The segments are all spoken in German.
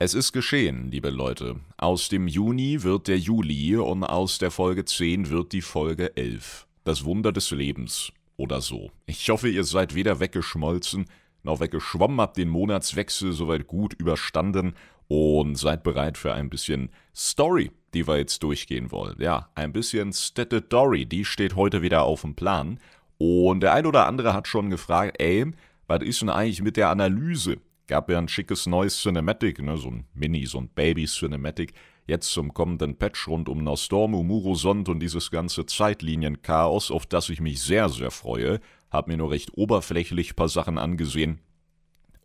Es ist geschehen, liebe Leute. Aus dem Juni wird der Juli und aus der Folge 10 wird die Folge 11. Das Wunder des Lebens oder so. Ich hoffe, ihr seid weder weggeschmolzen noch weggeschwommen, habt den Monatswechsel soweit gut überstanden und seid bereit für ein bisschen Story, die wir jetzt durchgehen wollen. Ja, ein bisschen Statutory, die steht heute wieder auf dem Plan. Und der ein oder andere hat schon gefragt, ey, was ist denn eigentlich mit der Analyse? Gab ja ein schickes neues Cinematic, ne, so ein Mini, so ein Baby-Cinematic, jetzt zum kommenden Patch rund um Nostormu, Murosond und dieses ganze Zeitlinienchaos, auf das ich mich sehr, sehr freue. Hab mir nur recht oberflächlich paar Sachen angesehen,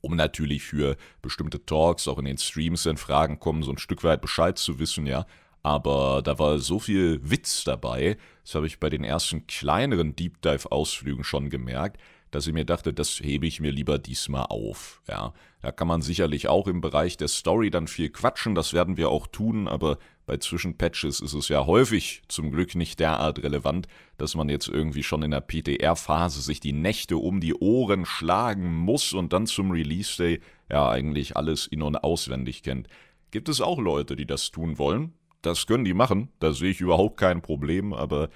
um natürlich für bestimmte Talks auch in den Streams in Fragen kommen, so ein Stück weit Bescheid zu wissen, ja. Aber da war so viel Witz dabei, das habe ich bei den ersten kleineren Deep Dive-Ausflügen schon gemerkt, dass ich mir dachte, das hebe ich mir lieber diesmal auf. Ja, da kann man sicherlich auch im Bereich der Story dann viel quatschen, das werden wir auch tun, aber bei Zwischenpatches ist es ja häufig zum Glück nicht derart relevant, dass man jetzt irgendwie schon in der PTR-Phase sich die Nächte um die Ohren schlagen muss und dann zum Release Day ja eigentlich alles in- und auswendig kennt. Gibt es auch Leute, die das tun wollen? Das können die machen, da sehe ich überhaupt kein Problem, aber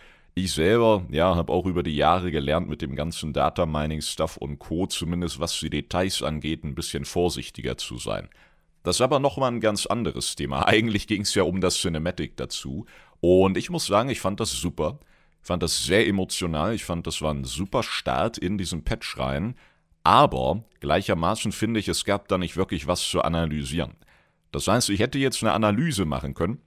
ich selber, ja, habe auch über die Jahre gelernt, mit dem ganzen Data Mining Stuff und Co., zumindest was die Details angeht, ein bisschen vorsichtiger zu sein. Das ist aber nochmal ein ganz anderes Thema. Eigentlich ging es ja um das Cinematic dazu. Und ich muss sagen, ich fand das super. Ich fand das sehr emotional. Ich fand, das war ein super Start in diesen Patch rein. Aber gleichermaßen finde ich, es gab da nicht wirklich was zu analysieren. Das heißt, ich hätte jetzt eine Analyse machen können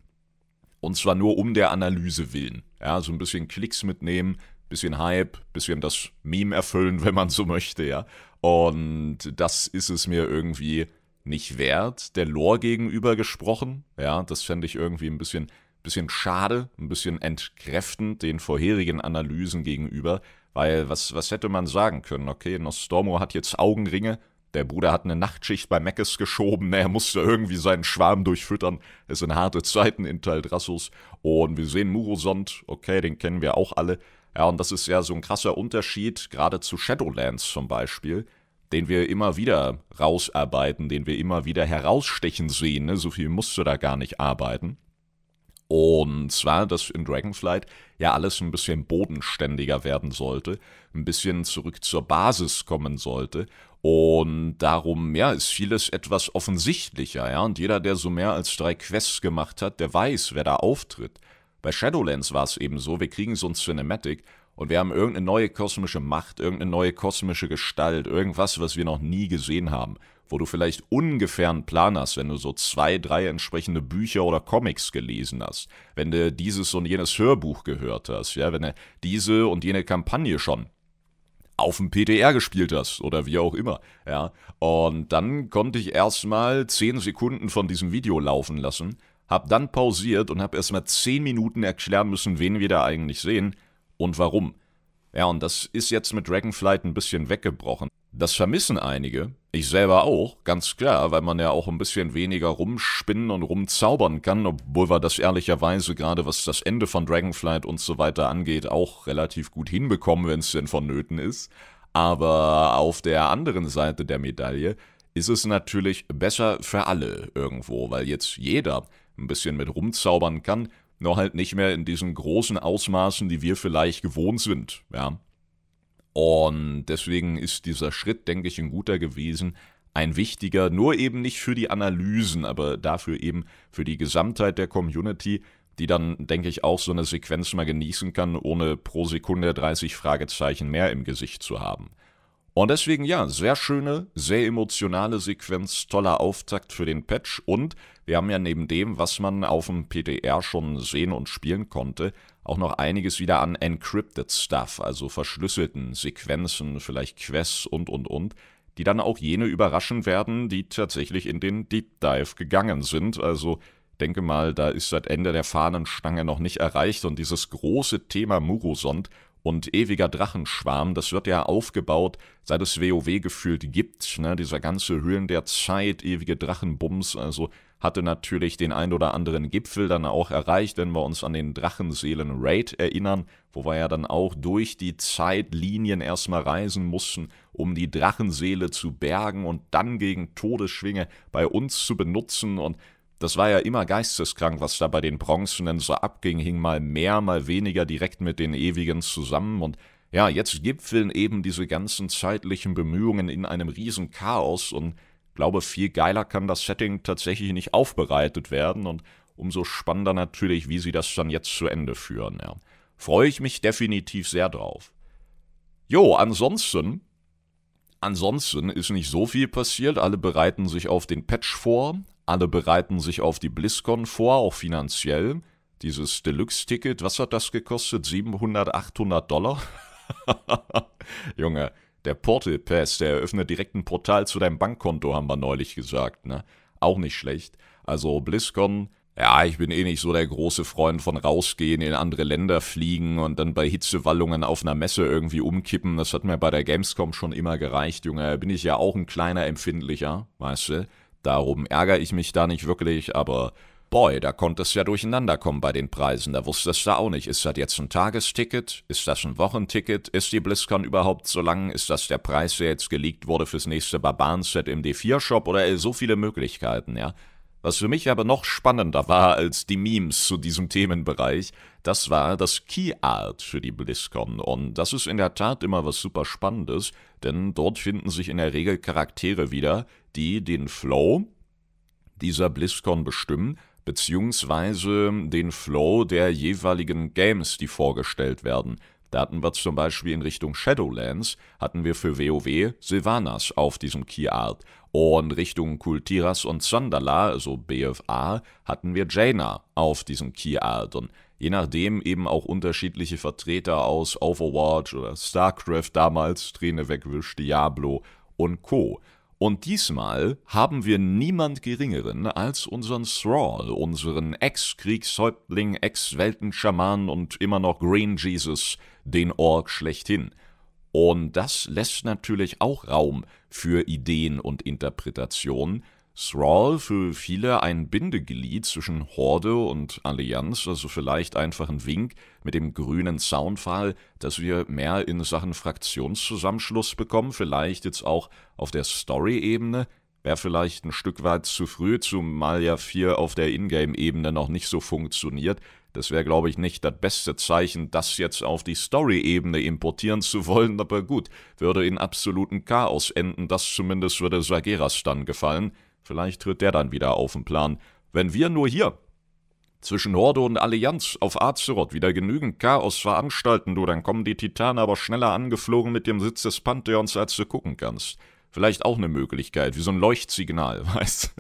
und zwar nur um der Analyse willen. Ja, so ein bisschen Klicks mitnehmen, bisschen Hype, bisschen das Meme erfüllen, wenn man so möchte, ja. Und das ist es mir irgendwie nicht wert, der Lore gegenüber gesprochen. Ja, das fände ich irgendwie ein bisschen, bisschen schade, ein bisschen entkräftend den vorherigen Analysen gegenüber. Weil, was, was hätte man sagen können? Okay, Nostormo hat jetzt Augenringe, der Bruder hat eine Nachtschicht bei Meckes geschoben, er musste irgendwie seinen Schwarm durchfüttern. Es sind harte Zeiten in Taldrassus. Und wir sehen Murosond, okay, den kennen wir auch alle. Ja, und das ist ja so ein krasser Unterschied, gerade zu Shadowlands zum Beispiel, den wir immer wieder rausarbeiten, den wir immer wieder herausstechen sehen. Ne? So viel musst du da gar nicht arbeiten. Und zwar, dass in Dragonflight ja alles ein bisschen bodenständiger werden sollte, ein bisschen zurück zur Basis kommen sollte. Und darum, ja, ist vieles etwas offensichtlicher, ja. Und jeder, der so mehr als drei Quests gemacht hat, der weiß, wer da auftritt. Bei Shadowlands war es eben so, wir kriegen so ein Cinematic und wir haben irgendeine neue kosmische Macht, irgendeine neue kosmische Gestalt, irgendwas, was wir noch nie gesehen haben wo du vielleicht ungefähr einen Plan hast, wenn du so zwei, drei entsprechende Bücher oder Comics gelesen hast, wenn du dieses und jenes Hörbuch gehört hast, ja, wenn du diese und jene Kampagne schon auf dem PTR gespielt hast oder wie auch immer, ja. Und dann konnte ich erstmal zehn Sekunden von diesem Video laufen lassen, hab dann pausiert und hab erstmal zehn Minuten erklären müssen, wen wir da eigentlich sehen und warum. Ja, und das ist jetzt mit Dragonflight ein bisschen weggebrochen. Das vermissen einige, ich selber auch, ganz klar, weil man ja auch ein bisschen weniger rumspinnen und rumzaubern kann, obwohl wir das ehrlicherweise gerade was das Ende von Dragonflight und so weiter angeht, auch relativ gut hinbekommen, wenn es denn vonnöten ist. Aber auf der anderen Seite der Medaille ist es natürlich besser für alle irgendwo, weil jetzt jeder ein bisschen mit rumzaubern kann, nur halt nicht mehr in diesen großen Ausmaßen, die wir vielleicht gewohnt sind, ja. Und deswegen ist dieser Schritt, denke ich, ein guter gewesen, ein wichtiger, nur eben nicht für die Analysen, aber dafür eben für die Gesamtheit der Community, die dann, denke ich, auch so eine Sequenz mal genießen kann, ohne pro Sekunde 30 Fragezeichen mehr im Gesicht zu haben. Und deswegen ja, sehr schöne, sehr emotionale Sequenz, toller Auftakt für den Patch und wir haben ja neben dem, was man auf dem PTR schon sehen und spielen konnte, auch noch einiges wieder an encrypted Stuff, also verschlüsselten Sequenzen, vielleicht Quests und und und, die dann auch jene überraschen werden, die tatsächlich in den Deep Dive gegangen sind. Also denke mal, da ist das Ende der Fahnenstange noch nicht erreicht und dieses große Thema Murosond und ewiger Drachenschwarm, das wird ja aufgebaut, seit es WoW gefühlt gibt, ne? dieser ganze Höhlen der Zeit, ewige Drachenbums, also hatte natürlich den ein oder anderen Gipfel dann auch erreicht, wenn wir uns an den Drachenseelen Raid erinnern, wo wir ja dann auch durch die Zeitlinien erstmal reisen mussten, um die Drachenseele zu bergen und dann gegen Todesschwinge bei uns zu benutzen. Und das war ja immer geisteskrank, was da bei den Bronzenen so abging, hing mal mehr, mal weniger direkt mit den Ewigen zusammen. Und ja, jetzt gipfeln eben diese ganzen zeitlichen Bemühungen in einem riesen Chaos und glaube, viel geiler kann das Setting tatsächlich nicht aufbereitet werden und umso spannender natürlich, wie sie das dann jetzt zu Ende führen. Ja. Freue ich mich definitiv sehr drauf. Jo, ansonsten Ansonsten ist nicht so viel passiert. Alle bereiten sich auf den Patch vor. Alle bereiten sich auf die BlizzCon vor, auch finanziell. Dieses Deluxe-Ticket, was hat das gekostet? 700, 800 Dollar? Junge, der Portal Pass, der eröffnet direkt ein Portal zu deinem Bankkonto, haben wir neulich gesagt, ne? Auch nicht schlecht. Also BlizzCon, ja, ich bin eh nicht so der große Freund von rausgehen, in andere Länder fliegen und dann bei Hitzewallungen auf einer Messe irgendwie umkippen. Das hat mir bei der Gamescom schon immer gereicht, Junge. Bin ich ja auch ein kleiner Empfindlicher, weißt du? Darum ärgere ich mich da nicht wirklich, aber boy, da konnte es ja durcheinander kommen bei den Preisen. Da wusstest du auch nicht, ist das jetzt ein Tagesticket? Ist das ein Wochenticket? Ist die BlizzCon überhaupt so lang? Ist das der Preis, der jetzt geleakt wurde fürs nächste Barbaren-Set im D4-Shop? Oder so viele Möglichkeiten, ja? Was für mich aber noch spannender war als die Memes zu diesem Themenbereich, das war das Key Art für die BlizzCon. Und das ist in der Tat immer was super Spannendes, denn dort finden sich in der Regel Charaktere wieder, die den Flow dieser BlizzCon bestimmen, beziehungsweise den Flow der jeweiligen Games, die vorgestellt werden. Da hatten wir zum Beispiel in Richtung Shadowlands, hatten wir für WoW Sylvanas auf diesem Key Art. Und Richtung Kultiras und Sandala, also BFA, hatten wir Jaina auf diesem Key Art. Und je nachdem eben auch unterschiedliche Vertreter aus Overwatch oder StarCraft damals, Träne wegwischt, Diablo und Co. Und diesmal haben wir niemand Geringeren als unseren Thrall, unseren Ex-Kriegshäuptling, Ex-Weltenschaman und immer noch Green Jesus, den Ork schlechthin. Und das lässt natürlich auch Raum für Ideen und Interpretationen. Thrall für viele ein Bindeglied zwischen Horde und Allianz, also vielleicht einfach ein Wink mit dem grünen Zaunpfahl, dass wir mehr in Sachen Fraktionszusammenschluss bekommen, vielleicht jetzt auch auf der Story-Ebene, wäre vielleicht ein Stück weit zu früh, zumal ja 4 auf der Ingame-Ebene noch nicht so funktioniert. Das wäre, glaube ich, nicht das beste Zeichen, das jetzt auf die Story-Ebene importieren zu wollen, aber gut, würde in absoluten Chaos enden, das zumindest würde Sageras dann gefallen. Vielleicht tritt der dann wieder auf den Plan. Wenn wir nur hier zwischen Horde und Allianz auf Azeroth wieder genügend Chaos veranstalten, du, dann kommen die Titanen aber schneller angeflogen mit dem Sitz des Pantheons, als du gucken kannst. Vielleicht auch eine Möglichkeit, wie so ein Leuchtsignal, weißt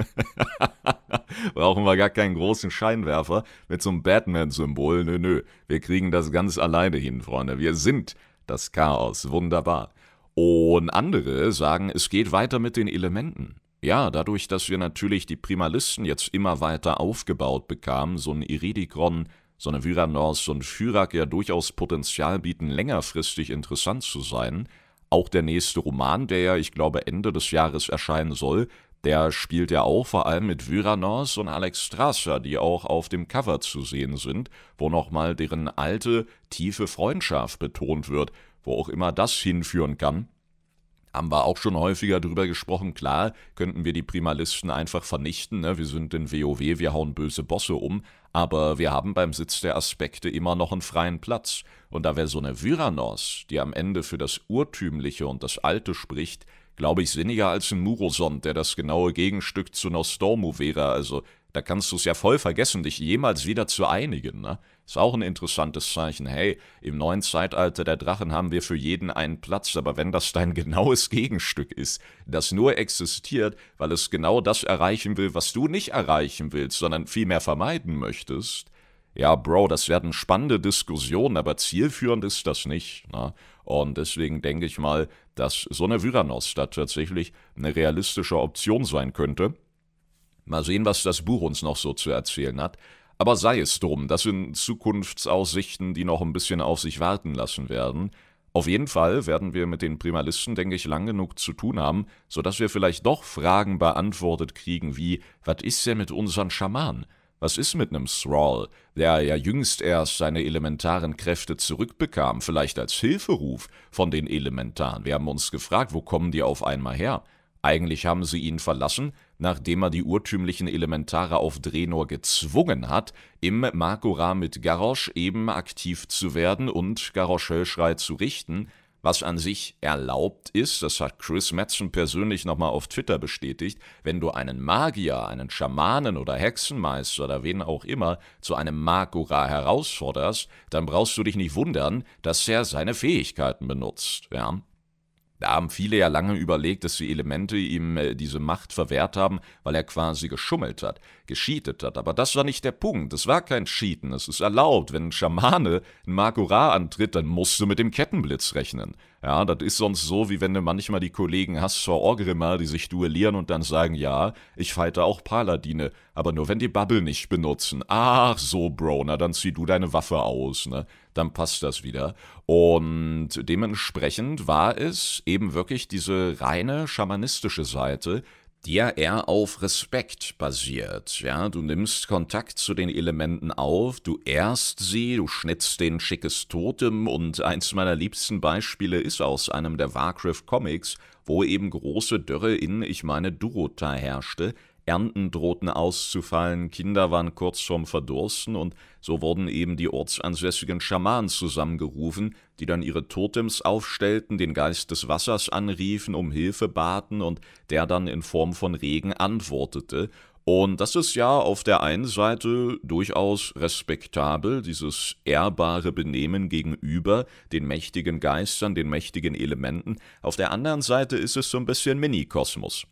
Brauchen wir gar keinen großen Scheinwerfer mit so einem Batman-Symbol. Nö, nö. Wir kriegen das ganz alleine hin, Freunde. Wir sind das Chaos. Wunderbar. Und andere sagen, es geht weiter mit den Elementen. Ja, dadurch, dass wir natürlich die Primalisten jetzt immer weiter aufgebaut bekamen, so ein Iridikron, so eine Vyranos, so Fyrak ja durchaus Potenzial bieten, längerfristig interessant zu sein, auch der nächste Roman, der ja, ich glaube, Ende des Jahres erscheinen soll, der spielt ja auch vor allem mit Vyranos und Alex Strasser, die auch auf dem Cover zu sehen sind, wo nochmal deren alte, tiefe Freundschaft betont wird, wo auch immer das hinführen kann. Haben wir auch schon häufiger drüber gesprochen. Klar, könnten wir die Primalisten einfach vernichten. Ne? Wir sind in WoW, wir hauen böse Bosse um. Aber wir haben beim Sitz der Aspekte immer noch einen freien Platz. Und da wäre so eine Vyranos, die am Ende für das Urtümliche und das Alte spricht, glaube ich, sinniger als ein Murosond, der das genaue Gegenstück zu Nostormu wäre. Also da kannst du es ja voll vergessen, dich jemals wieder zu einigen. Ne? Ist auch ein interessantes Zeichen. Hey, im neuen Zeitalter der Drachen haben wir für jeden einen Platz, aber wenn das dein genaues Gegenstück ist, das nur existiert, weil es genau das erreichen will, was du nicht erreichen willst, sondern vielmehr vermeiden möchtest, ja, Bro, das werden spannende Diskussionen, aber zielführend ist das nicht. Ne? Und deswegen denke ich mal, dass so eine Vyranos da tatsächlich eine realistische Option sein könnte. Mal sehen, was das Buch uns noch so zu erzählen hat. Aber sei es drum, das sind Zukunftsaussichten, die noch ein bisschen auf sich warten lassen werden. Auf jeden Fall werden wir mit den Primalisten, denke ich, lang genug zu tun haben, sodass wir vielleicht doch Fragen beantwortet kriegen wie, was ist denn mit unseren Schamanen? Was ist mit nem Thrall, der ja jüngst erst seine elementaren Kräfte zurückbekam, vielleicht als Hilferuf von den Elementaren? Wir haben uns gefragt, wo kommen die auf einmal her? Eigentlich haben sie ihn verlassen, nachdem er die urtümlichen Elementare auf Drenor gezwungen hat, im Makora mit Garrosh eben aktiv zu werden und Garrosh Höllschrei zu richten, was an sich erlaubt ist, das hat Chris Metzen persönlich nochmal auf Twitter bestätigt, wenn du einen Magier, einen Schamanen oder Hexenmeister oder wen auch immer zu einem Makora herausforderst, dann brauchst du dich nicht wundern, dass er seine Fähigkeiten benutzt, ja. Da haben viele ja lange überlegt, dass die Elemente ihm äh, diese Macht verwehrt haben, weil er quasi geschummelt hat, gescheatet hat. Aber das war nicht der Punkt. Es war kein Cheaten. Es ist erlaubt. Wenn ein Schamane ein Makura antritt, dann musst du mit dem Kettenblitz rechnen. Ja, das ist sonst so, wie wenn du manchmal die Kollegen hast vor Orgrimmar, die sich duellieren und dann sagen, ja, ich fighte auch Paladine, aber nur wenn die Bubble nicht benutzen. Ach so, Bro, na dann zieh du deine Waffe aus, ne? Dann passt das wieder. Und dementsprechend war es eben wirklich diese reine schamanistische Seite, ja eher auf Respekt basiert. Ja, du nimmst Kontakt zu den Elementen auf, du ehrst sie, du schnitzt den schickes Totem und eins meiner liebsten Beispiele ist aus einem der Warcraft Comics, wo eben große Dürre in, ich meine, Durota herrschte, Ernten drohten auszufallen, Kinder waren kurz vorm Verdursten und so wurden eben die ortsansässigen Schamanen zusammengerufen, die dann ihre Totems aufstellten, den Geist des Wassers anriefen, um Hilfe baten und der dann in Form von Regen antwortete. Und das ist ja auf der einen Seite durchaus respektabel, dieses ehrbare Benehmen gegenüber den mächtigen Geistern, den mächtigen Elementen. Auf der anderen Seite ist es so ein bisschen Mini-Kosmos.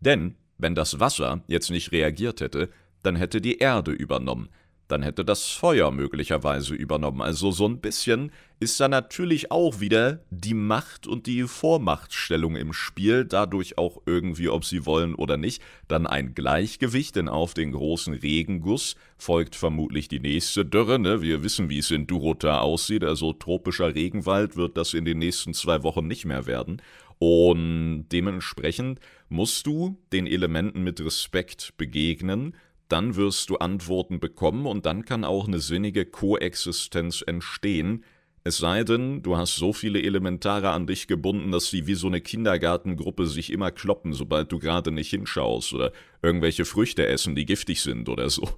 Denn wenn das Wasser jetzt nicht reagiert hätte, dann hätte die Erde übernommen, dann hätte das Feuer möglicherweise übernommen. Also so ein bisschen ist da natürlich auch wieder die Macht und die Vormachtstellung im Spiel, dadurch auch irgendwie, ob sie wollen oder nicht, dann ein Gleichgewicht, denn auf den großen Regenguss folgt vermutlich die nächste Dürre. Ne? Wir wissen, wie es in Durota aussieht, also tropischer Regenwald wird das in den nächsten zwei Wochen nicht mehr werden. Und dementsprechend musst du den Elementen mit Respekt begegnen, dann wirst du Antworten bekommen und dann kann auch eine sinnige Koexistenz entstehen, es sei denn, du hast so viele Elementare an dich gebunden, dass sie wie so eine Kindergartengruppe sich immer kloppen, sobald du gerade nicht hinschaust oder irgendwelche Früchte essen, die giftig sind oder so.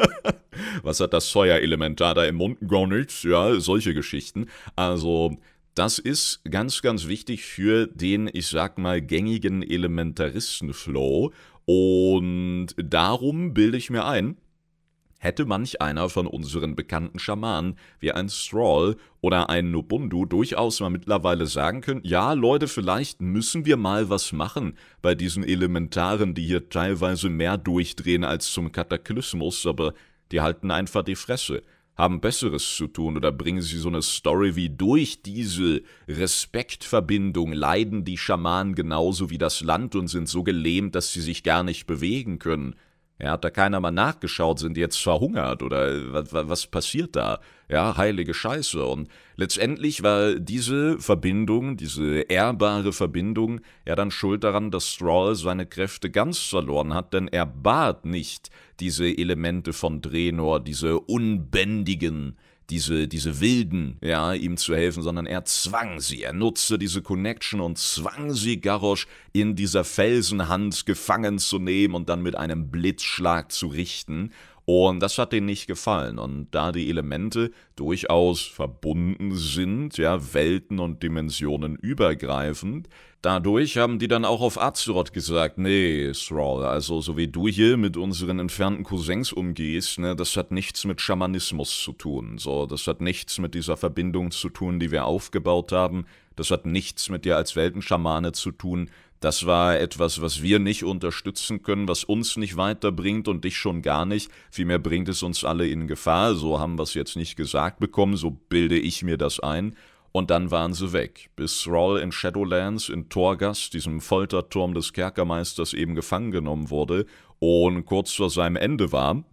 Was hat das Feuerelementar da im Mund? Gar nichts, ja, solche Geschichten. Also, das ist ganz, ganz wichtig für den, ich sag mal, gängigen Elementaristen-Flow. Und darum bilde ich mir ein, hätte manch einer von unseren bekannten Schamanen wie ein Thrall oder ein Nobundu durchaus mal mittlerweile sagen können, ja Leute, vielleicht müssen wir mal was machen bei diesen Elementaren, die hier teilweise mehr durchdrehen als zum Kataklysmus, aber die halten einfach die Fresse haben Besseres zu tun oder bringen sie so eine Story wie durch diese Respektverbindung leiden die Schamanen genauso wie das Land und sind so gelähmt, dass sie sich gar nicht bewegen können. Ja, hat da keiner mal nachgeschaut, sind die jetzt verhungert oder was, was passiert da? Ja, heilige Scheiße. Und letztendlich war diese Verbindung, diese ehrbare Verbindung, ja dann schuld daran, dass Stroll seine Kräfte ganz verloren hat, denn er bat nicht diese Elemente von Drenor, diese unbändigen, diese, diese Wilden, ja, ihm zu helfen, sondern er zwang sie. Er nutzte diese Connection und zwang sie, Garrosh in dieser Felsenhand gefangen zu nehmen und dann mit einem Blitzschlag zu richten. Und das hat denen nicht gefallen. Und da die Elemente durchaus verbunden sind, ja, Welten und Dimensionen übergreifend, dadurch haben die dann auch auf Azeroth gesagt, nee, Thrall, also so wie du hier mit unseren entfernten Cousins umgehst, ne, das hat nichts mit Schamanismus zu tun. So, das hat nichts mit dieser Verbindung zu tun, die wir aufgebaut haben. Das hat nichts mit dir als Weltenschamane zu tun. Das war etwas, was wir nicht unterstützen können, was uns nicht weiterbringt und dich schon gar nicht. Vielmehr bringt es uns alle in Gefahr. So haben wir es jetzt nicht gesagt bekommen, so bilde ich mir das ein. Und dann waren sie weg, bis Thrall in Shadowlands in Torgas, diesem Folterturm des Kerkermeisters, eben gefangen genommen wurde und kurz vor seinem Ende war.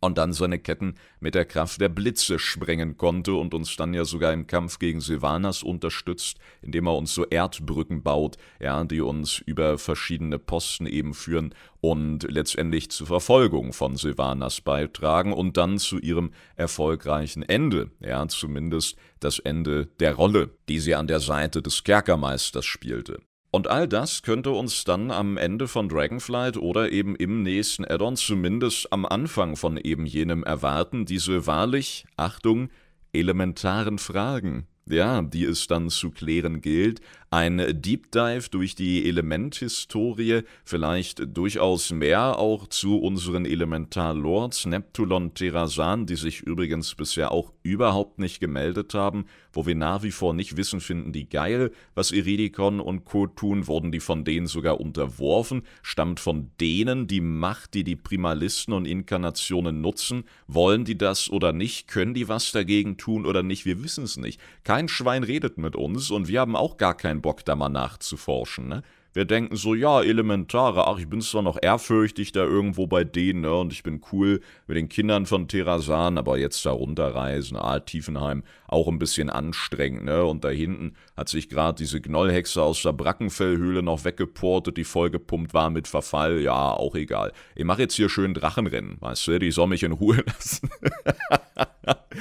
Und dann seine Ketten mit der Kraft der Blitze sprengen konnte und uns dann ja sogar im Kampf gegen Sylvanas unterstützt, indem er uns so Erdbrücken baut, ja, die uns über verschiedene Posten eben führen und letztendlich zur Verfolgung von Sylvanas beitragen und dann zu ihrem erfolgreichen Ende, ja, zumindest das Ende der Rolle, die sie an der Seite des Kerkermeisters spielte. Und all das könnte uns dann am Ende von Dragonflight oder eben im nächsten Addon zumindest am Anfang von eben jenem erwarten, diese wahrlich, Achtung, elementaren Fragen, ja, die es dann zu klären gilt, ein Deep Dive durch die Elementhistorie, vielleicht durchaus mehr auch zu unseren Elementar-Lords Neptulon Terrasan, die sich übrigens bisher auch überhaupt nicht gemeldet haben, wo wir nach wie vor nicht wissen, finden die geil, was Iridikon und Co. tun, wurden die von denen sogar unterworfen, stammt von denen die Macht, die die Primalisten und Inkarnationen nutzen, wollen die das oder nicht, können die was dagegen tun oder nicht, wir wissen es nicht. Kein Schwein redet mit uns und wir haben auch gar kein keinen Bock, da mal nachzuforschen. Ne? Wir denken so, ja, Elementare, ach, ich bin zwar noch ehrfürchtig da irgendwo bei denen, ne, und ich bin cool mit den Kindern von Terrasan, aber jetzt da runterreisen, ah, Tiefenheim, auch ein bisschen anstrengend, ne, und da hinten hat sich gerade diese Gnollhexe aus der Brackenfellhöhle noch weggeportet, die vollgepumpt war mit Verfall, ja, auch egal. Ich mache jetzt hier schön Drachenrennen, weißt du, die soll mich in Ruhe lassen.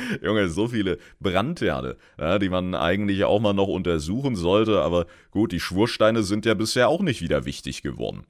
Junge, so viele Brandherde, ja, die man eigentlich auch mal noch untersuchen sollte, aber gut, die Schwursteine sind ja bisher auch nicht wieder wichtig geworden.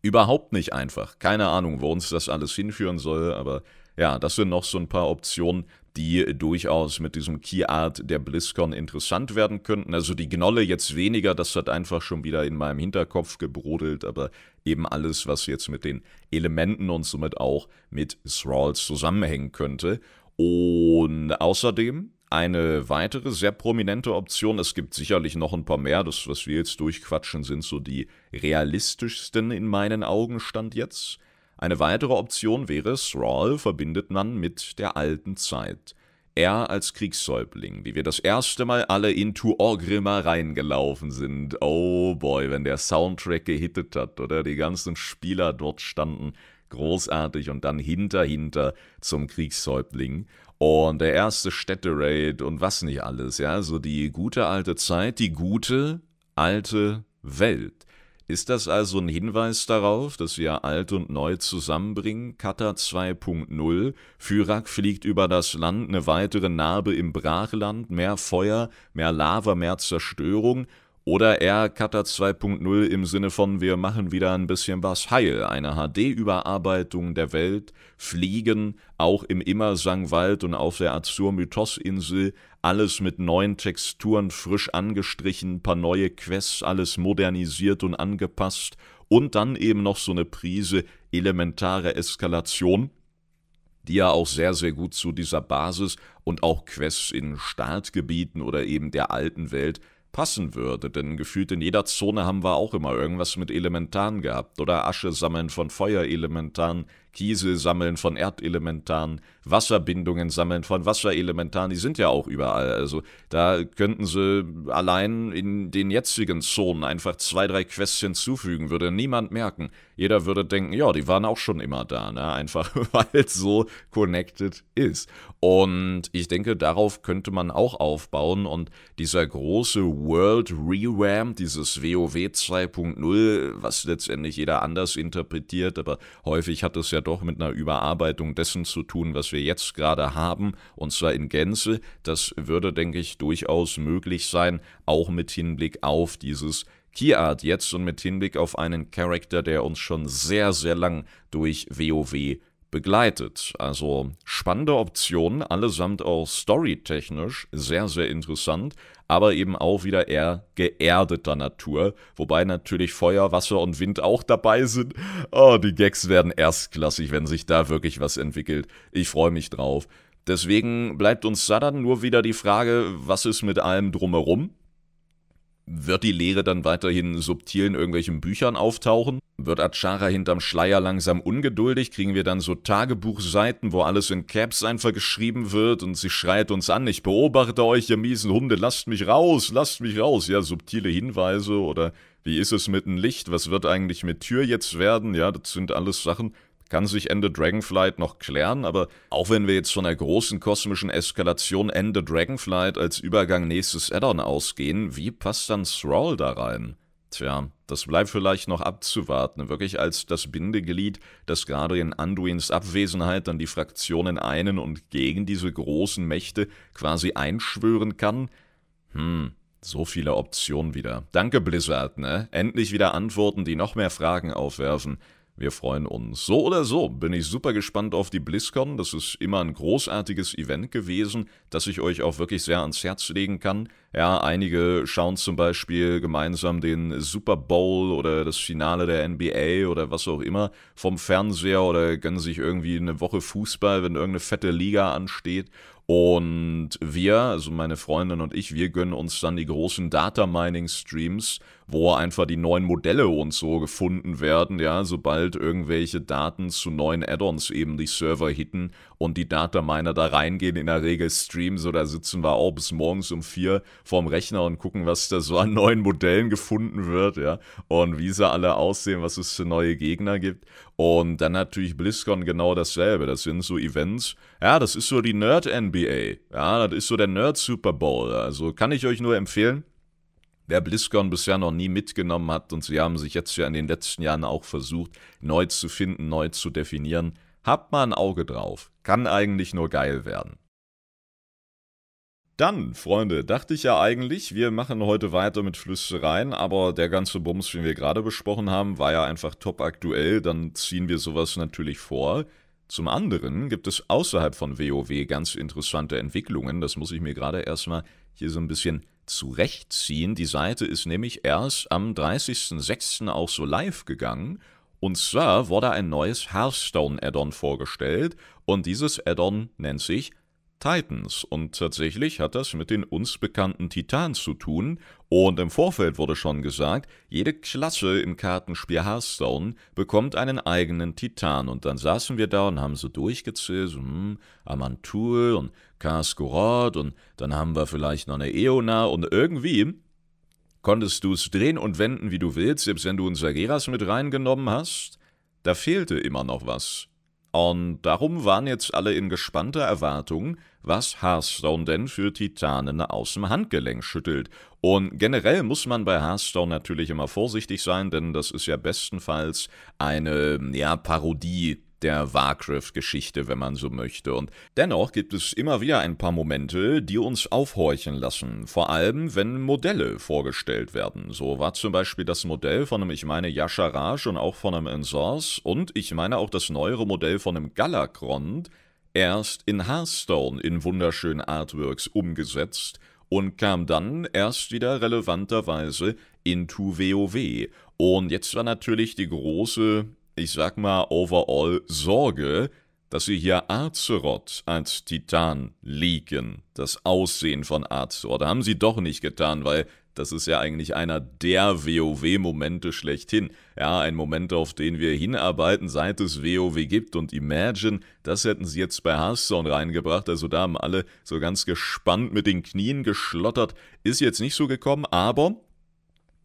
Überhaupt nicht einfach. Keine Ahnung, wo uns das alles hinführen soll, aber ja, das sind noch so ein paar Optionen, die durchaus mit diesem Key Art der BlizzCon interessant werden könnten. Also die Gnolle jetzt weniger, das hat einfach schon wieder in meinem Hinterkopf gebrodelt, aber eben alles, was jetzt mit den Elementen und somit auch mit Thralls zusammenhängen könnte. Und außerdem eine weitere sehr prominente Option, es gibt sicherlich noch ein paar mehr, das, was wir jetzt durchquatschen, sind so die realistischsten in meinen Augen Stand jetzt. Eine weitere Option wäre, Thrall verbindet man mit der alten Zeit. Er als Kriegssäubling, wie wir das erste Mal alle into Orgrimmar reingelaufen sind. Oh boy, wenn der Soundtrack gehittet hat oder die ganzen Spieler dort standen großartig und dann hinter hinter zum Kriegshäuptling und der erste Städteraid und was nicht alles, ja, so die gute alte Zeit, die gute alte Welt. Ist das also ein Hinweis darauf, dass wir alt und neu zusammenbringen? Kata 2.0, Fyrak fliegt über das Land, eine weitere Narbe im Brachland, mehr Feuer, mehr Lava, mehr Zerstörung oder eher Cutter 2.0 im Sinne von wir machen wieder ein bisschen was heil, eine HD-Überarbeitung der Welt, Fliegen, auch im Immersangwald und auf der Azur-Mythos-Insel, alles mit neuen Texturen frisch angestrichen, paar neue Quests, alles modernisiert und angepasst. Und dann eben noch so eine Prise elementare Eskalation, die ja auch sehr, sehr gut zu dieser Basis und auch Quests in Startgebieten oder eben der alten Welt passen würde, denn gefühlt in jeder Zone haben wir auch immer irgendwas mit Elementaren gehabt oder Asche sammeln von Feuerelementaren, Kiesel sammeln von Erdelementaren, Wasserbindungen sammeln von Wasserelementaren, die sind ja auch überall. Also da könnten sie allein in den jetzigen Zonen einfach zwei, drei Quests hinzufügen, würde niemand merken. Jeder würde denken, ja, die waren auch schon immer da, ne? einfach weil es so connected ist. Und ich denke, darauf könnte man auch aufbauen und dieser große World Rewam, dieses WoW 2.0, was letztendlich jeder anders interpretiert, aber häufig hat es ja doch mit einer Überarbeitung dessen zu tun, was wir jetzt gerade haben, und zwar in Gänze. Das würde, denke ich, durchaus möglich sein, auch mit Hinblick auf dieses Keyart jetzt und mit Hinblick auf einen Charakter, der uns schon sehr, sehr lang durch WoW begleitet. Also spannende Optionen, allesamt auch storytechnisch sehr, sehr interessant, aber eben auch wieder eher geerdeter Natur, wobei natürlich Feuer, Wasser und Wind auch dabei sind. Oh, die Gags werden erstklassig, wenn sich da wirklich was entwickelt. Ich freue mich drauf. Deswegen bleibt uns dann nur wieder die Frage, was ist mit allem drumherum? Wird die Lehre dann weiterhin subtil in irgendwelchen Büchern auftauchen? Wird Achara hinterm Schleier langsam ungeduldig? Kriegen wir dann so Tagebuchseiten, wo alles in Caps einfach geschrieben wird und sie schreit uns an, ich beobachte euch, ihr miesen Hunde, lasst mich raus, lasst mich raus. Ja, subtile Hinweise oder wie ist es mit dem Licht? Was wird eigentlich mit Tür jetzt werden? Ja, das sind alles Sachen, kann sich Ende Dragonflight noch klären, aber auch wenn wir jetzt von einer großen kosmischen Eskalation Ende Dragonflight als Übergang nächstes Addon ausgehen, wie passt dann Thrall da rein? Tja, das bleibt vielleicht noch abzuwarten, wirklich als das Bindeglied, das gerade in Anduins Abwesenheit dann die Fraktionen einen und gegen diese großen Mächte quasi einschwören kann. Hm, so viele Optionen wieder. Danke Blizzard, ne? Endlich wieder Antworten, die noch mehr Fragen aufwerfen. Wir freuen uns. So oder so bin ich super gespannt auf die BlizzCon. Das ist immer ein großartiges Event gewesen, das ich euch auch wirklich sehr ans Herz legen kann. Ja, einige schauen zum Beispiel gemeinsam den Super Bowl oder das Finale der NBA oder was auch immer vom Fernseher oder gönnen sich irgendwie eine Woche Fußball, wenn irgendeine fette Liga ansteht. Und wir, also meine Freundin und ich, wir gönnen uns dann die großen Data Mining Streams, wo einfach die neuen Modelle und so gefunden werden, ja, sobald irgendwelche Daten zu neuen Add-ons eben die Server hitten und die Data Miner da reingehen, in der Regel Streams oder sitzen wir auch bis morgens um vier vorm Rechner und gucken, was da so an neuen Modellen gefunden wird, ja, und wie sie alle aussehen, was es für neue Gegner gibt. Und dann natürlich BlizzCon genau dasselbe. Das sind so Events. Ja, das ist so die Nerd-NBA. Ja, das ist so der Nerd-Super Bowl. Also kann ich euch nur empfehlen. Wer BlizzCon bisher noch nie mitgenommen hat und sie haben sich jetzt ja in den letzten Jahren auch versucht, neu zu finden, neu zu definieren, habt mal ein Auge drauf. Kann eigentlich nur geil werden. Dann, Freunde, dachte ich ja eigentlich, wir machen heute weiter mit Flüstereien, aber der ganze Bums, den wir gerade besprochen haben, war ja einfach top aktuell, dann ziehen wir sowas natürlich vor. Zum anderen gibt es außerhalb von WoW ganz interessante Entwicklungen, das muss ich mir gerade erstmal hier so ein bisschen zurechtziehen. Die Seite ist nämlich erst am 30.06. auch so live gegangen. Und zwar wurde ein neues Hearthstone-Add-on vorgestellt und dieses Add-on nennt sich Titans. Und tatsächlich hat das mit den uns bekannten Titanen zu tun. Und im Vorfeld wurde schon gesagt, jede Klasse im Kartenspiel Hearthstone bekommt einen eigenen Titan. Und dann saßen wir da und haben so durchgezählt, so, hm, Amantul und Kaskoroth und dann haben wir vielleicht noch eine Eona und irgendwie konntest du es drehen und wenden, wie du willst, selbst wenn du ein Sageras mit reingenommen hast. Da fehlte immer noch was. Und darum waren jetzt alle in gespannter Erwartung, was Hearthstone denn für Titanen aus dem Handgelenk schüttelt. Und generell muss man bei Hearthstone natürlich immer vorsichtig sein, denn das ist ja bestenfalls eine ja, Parodie der Warcraft-Geschichte, wenn man so möchte. Und dennoch gibt es immer wieder ein paar Momente, die uns aufhorchen lassen. Vor allem, wenn Modelle vorgestellt werden. So war zum Beispiel das Modell von einem, ich meine, Yasharaj und auch von einem Ensors und ich meine auch das neuere Modell von einem Galakrond erst in Hearthstone in wunderschönen Artworks umgesetzt und kam dann erst wieder relevanterweise into WoW. Und jetzt war natürlich die große ich sag mal, overall Sorge, dass sie hier Azeroth als Titan liegen. Das Aussehen von Azeroth. Haben sie doch nicht getan, weil das ist ja eigentlich einer der WoW-Momente schlechthin. Ja, ein Moment, auf den wir hinarbeiten, seit es WoW gibt. Und Imagine, das hätten sie jetzt bei Hearthstone reingebracht. Also da haben alle so ganz gespannt mit den Knien geschlottert. Ist jetzt nicht so gekommen, aber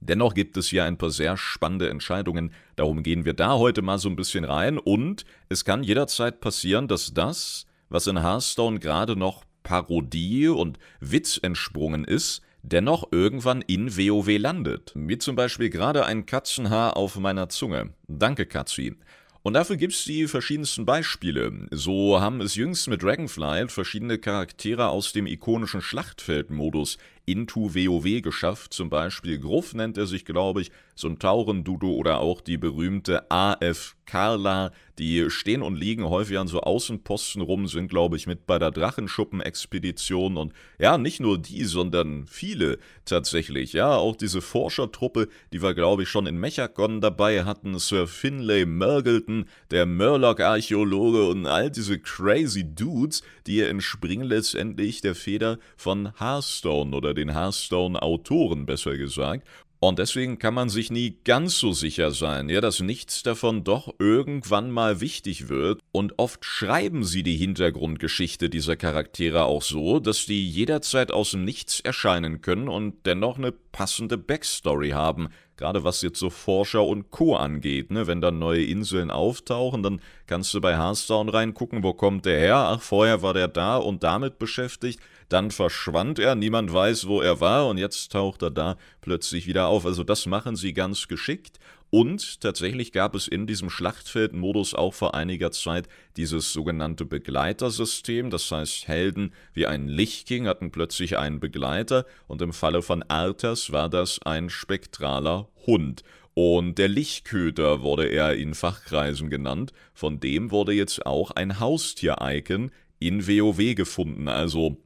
Dennoch gibt es hier ein paar sehr spannende Entscheidungen, darum gehen wir da heute mal so ein bisschen rein und es kann jederzeit passieren, dass das, was in Hearthstone gerade noch Parodie und Witz entsprungen ist, dennoch irgendwann in WoW landet. Wie zum Beispiel gerade ein Katzenhaar auf meiner Zunge. Danke, Katzi. Und dafür gibt es die verschiedensten Beispiele. So haben es jüngst mit Dragonflight verschiedene Charaktere aus dem ikonischen Schlachtfeldmodus into WoW geschafft. Zum Beispiel Gruff nennt er sich, glaube ich, Dudo oder auch die berühmte AF Carla. Die stehen und liegen häufig an so Außenposten rum, sind, glaube ich, mit bei der Drachenschuppen-Expedition. Und ja, nicht nur die, sondern viele tatsächlich. Ja, auch diese Forschertruppe, die wir, glaube ich, schon in Mechakon dabei hatten. Sir Finlay Mergelton, der Murloc-Archäologe und all diese crazy Dudes, die entspringen letztendlich der Feder von Hearthstone oder den Hearthstone-Autoren besser gesagt. Und deswegen kann man sich nie ganz so sicher sein, ja, dass nichts davon doch irgendwann mal wichtig wird. Und oft schreiben sie die Hintergrundgeschichte dieser Charaktere auch so, dass die jederzeit aus dem Nichts erscheinen können und dennoch eine passende Backstory haben, gerade was jetzt so Forscher und Co. angeht. Ne? Wenn dann neue Inseln auftauchen, dann kannst du bei Hearthstone reingucken, wo kommt der her? Ach, vorher war der da und damit beschäftigt, dann verschwand er, niemand weiß, wo er war und jetzt taucht er da plötzlich wieder auf. Also das machen sie ganz geschickt und tatsächlich gab es in diesem Schlachtfeldmodus auch vor einiger Zeit dieses sogenannte Begleitersystem. Das heißt, Helden wie ein Lichtking hatten plötzlich einen Begleiter und im Falle von Arthas war das ein spektraler Hund. Und der Lichtköter wurde er in Fachkreisen genannt. Von dem wurde jetzt auch ein Haustier-Icon in WoW gefunden. Also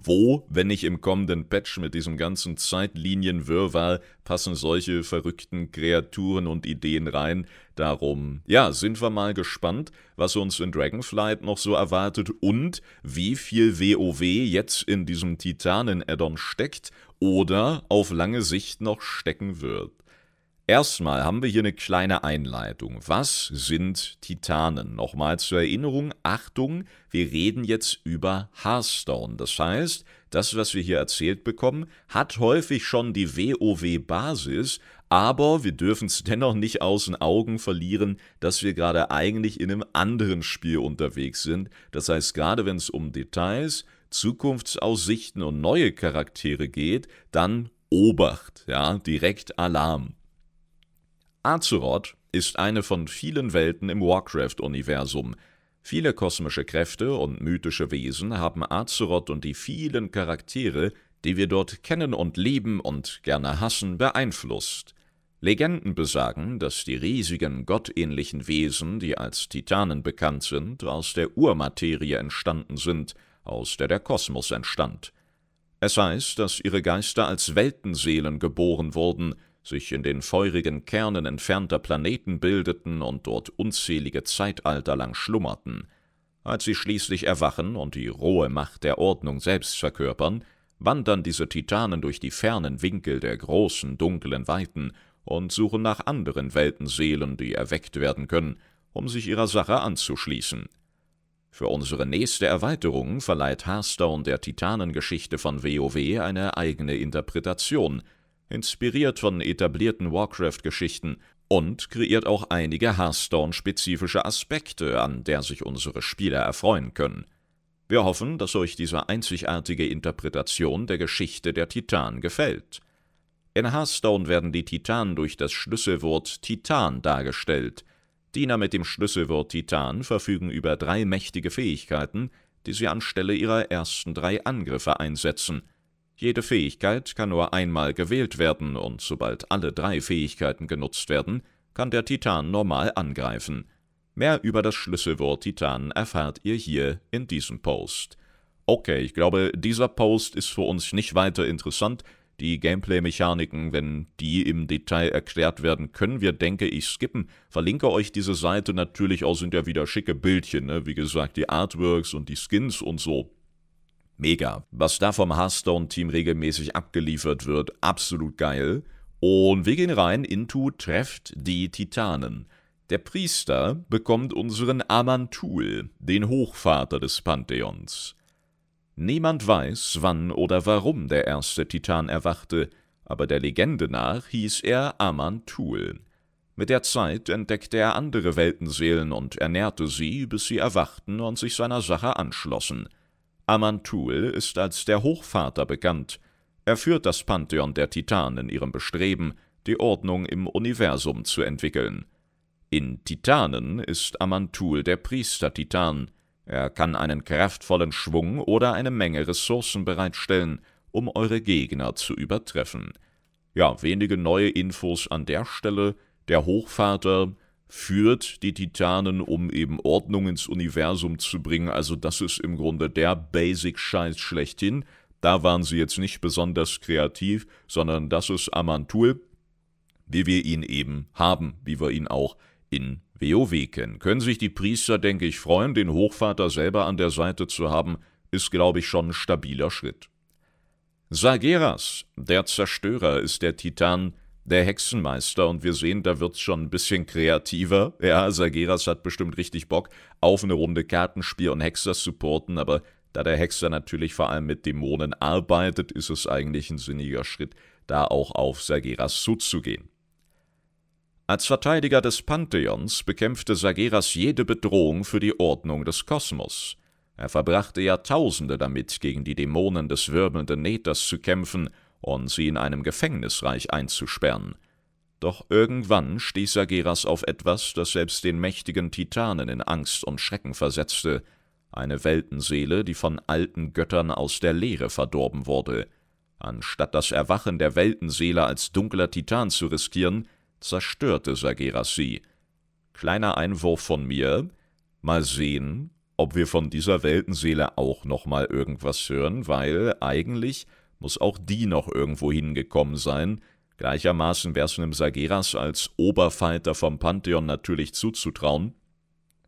wo, wenn nicht im kommenden Patch mit diesem ganzen Zeitlinienwirrwarr, passen solche verrückten Kreaturen und Ideen rein? Darum, ja, sind wir mal gespannt, was uns in Dragonflight noch so erwartet und wie viel WoW jetzt in diesem Titanen-Addon steckt oder auf lange Sicht noch stecken wird. Erstmal haben wir hier eine kleine Einleitung. Was sind Titanen? Nochmal zur Erinnerung, Achtung, wir reden jetzt über Hearthstone. Das heißt, das, was wir hier erzählt bekommen, hat häufig schon die WoW-Basis, aber wir dürfen es dennoch nicht aus den Augen verlieren, dass wir gerade eigentlich in einem anderen Spiel unterwegs sind. Das heißt, gerade wenn es um Details, Zukunftsaussichten und neue Charaktere geht, dann Obacht, ja, direkt Alarm. Azeroth ist eine von vielen Welten im Warcraft-Universum. Viele kosmische Kräfte und mythische Wesen haben Azeroth und die vielen Charaktere, die wir dort kennen und lieben und gerne hassen, beeinflusst. Legenden besagen, dass die riesigen gottähnlichen Wesen, die als Titanen bekannt sind, aus der Urmaterie entstanden sind, aus der der Kosmos entstand. Es heißt, dass ihre Geister als Weltenseelen geboren wurden, sich in den feurigen Kernen entfernter Planeten bildeten und dort unzählige Zeitalter lang schlummerten. Als sie schließlich erwachen und die rohe Macht der Ordnung selbst verkörpern, wandern diese Titanen durch die fernen Winkel der großen, dunklen Weiten und suchen nach anderen Weltenseelen, die erweckt werden können, um sich ihrer Sache anzuschließen. Für unsere nächste Erweiterung verleiht Hearthstone der Titanengeschichte von WoW eine eigene Interpretation – inspiriert von etablierten Warcraft-Geschichten und kreiert auch einige Hearthstone-spezifische Aspekte, an der sich unsere Spieler erfreuen können. Wir hoffen, dass euch diese einzigartige Interpretation der Geschichte der Titanen gefällt. In Hearthstone werden die Titanen durch das Schlüsselwort Titan dargestellt. Diener mit dem Schlüsselwort Titan verfügen über drei mächtige Fähigkeiten, die sie anstelle ihrer ersten drei Angriffe einsetzen – jede Fähigkeit kann nur einmal gewählt werden und sobald alle drei Fähigkeiten genutzt werden, kann der Titan normal angreifen. Mehr über das Schlüsselwort Titan erfahrt ihr hier in diesem Post. Okay, ich glaube, dieser Post ist für uns nicht weiter interessant. Die Gameplay-Mechaniken, wenn die im Detail erklärt werden, können wir, denke ich, skippen. Verlinke euch diese Seite natürlich auch, sind ja wieder schicke Bildchen, ne? wie gesagt, die Artworks und die Skins und so. Mega. Was da vom Hearthstone-Team regelmäßig abgeliefert wird, absolut geil. Und wir gehen rein into Trefft die Titanen. Der Priester bekommt unseren Amantul, den Hochvater des Pantheons. Niemand weiß, wann oder warum der erste Titan erwachte, aber der Legende nach hieß er Amantul. Mit der Zeit entdeckte er andere Weltenseelen und ernährte sie, bis sie erwachten und sich seiner Sache anschlossen. Amantul ist als der Hochvater bekannt. Er führt das Pantheon der Titanen in ihrem Bestreben, die Ordnung im Universum zu entwickeln. In Titanen ist Amantul der Priester-Titan. Er kann einen kraftvollen Schwung oder eine Menge Ressourcen bereitstellen, um eure Gegner zu übertreffen. Ja, wenige neue Infos an der Stelle. Der Hochvater führt die Titanen, um eben Ordnung ins Universum zu bringen. Also das ist im Grunde der Basic-Scheiß schlechthin. Da waren sie jetzt nicht besonders kreativ, sondern das ist Amantul, wie wir ihn eben haben, wie wir ihn auch in WoW kennen. Können sich die Priester, denke ich, freuen, den Hochvater selber an der Seite zu haben, ist, glaube ich, schon ein stabiler Schritt. Sageras, der Zerstörer, ist der Titan, der Hexenmeister und wir sehen, da wird's schon ein bisschen kreativer. Ja, Sageras hat bestimmt richtig Bock auf eine Runde Kartenspiel und Hexer supporten, aber da der Hexer natürlich vor allem mit Dämonen arbeitet, ist es eigentlich ein sinniger Schritt, da auch auf Sageras zuzugehen. Als Verteidiger des Pantheons bekämpfte Sageras jede Bedrohung für die Ordnung des Kosmos. Er verbrachte Jahrtausende damit, gegen die Dämonen des wirbelnden Nethers zu kämpfen und sie in einem Gefängnisreich einzusperren. Doch irgendwann stieß Sageras auf etwas, das selbst den mächtigen Titanen in Angst und Schrecken versetzte, eine Weltenseele, die von alten Göttern aus der Leere verdorben wurde. Anstatt das Erwachen der Weltenseele als dunkler Titan zu riskieren, zerstörte Sageras sie. Kleiner Einwurf von mir, mal sehen, ob wir von dieser Weltenseele auch noch mal irgendwas hören, weil eigentlich muss auch die noch irgendwo hingekommen sein. Gleichermaßen wäre es einem Sageras als Oberfighter vom Pantheon natürlich zuzutrauen,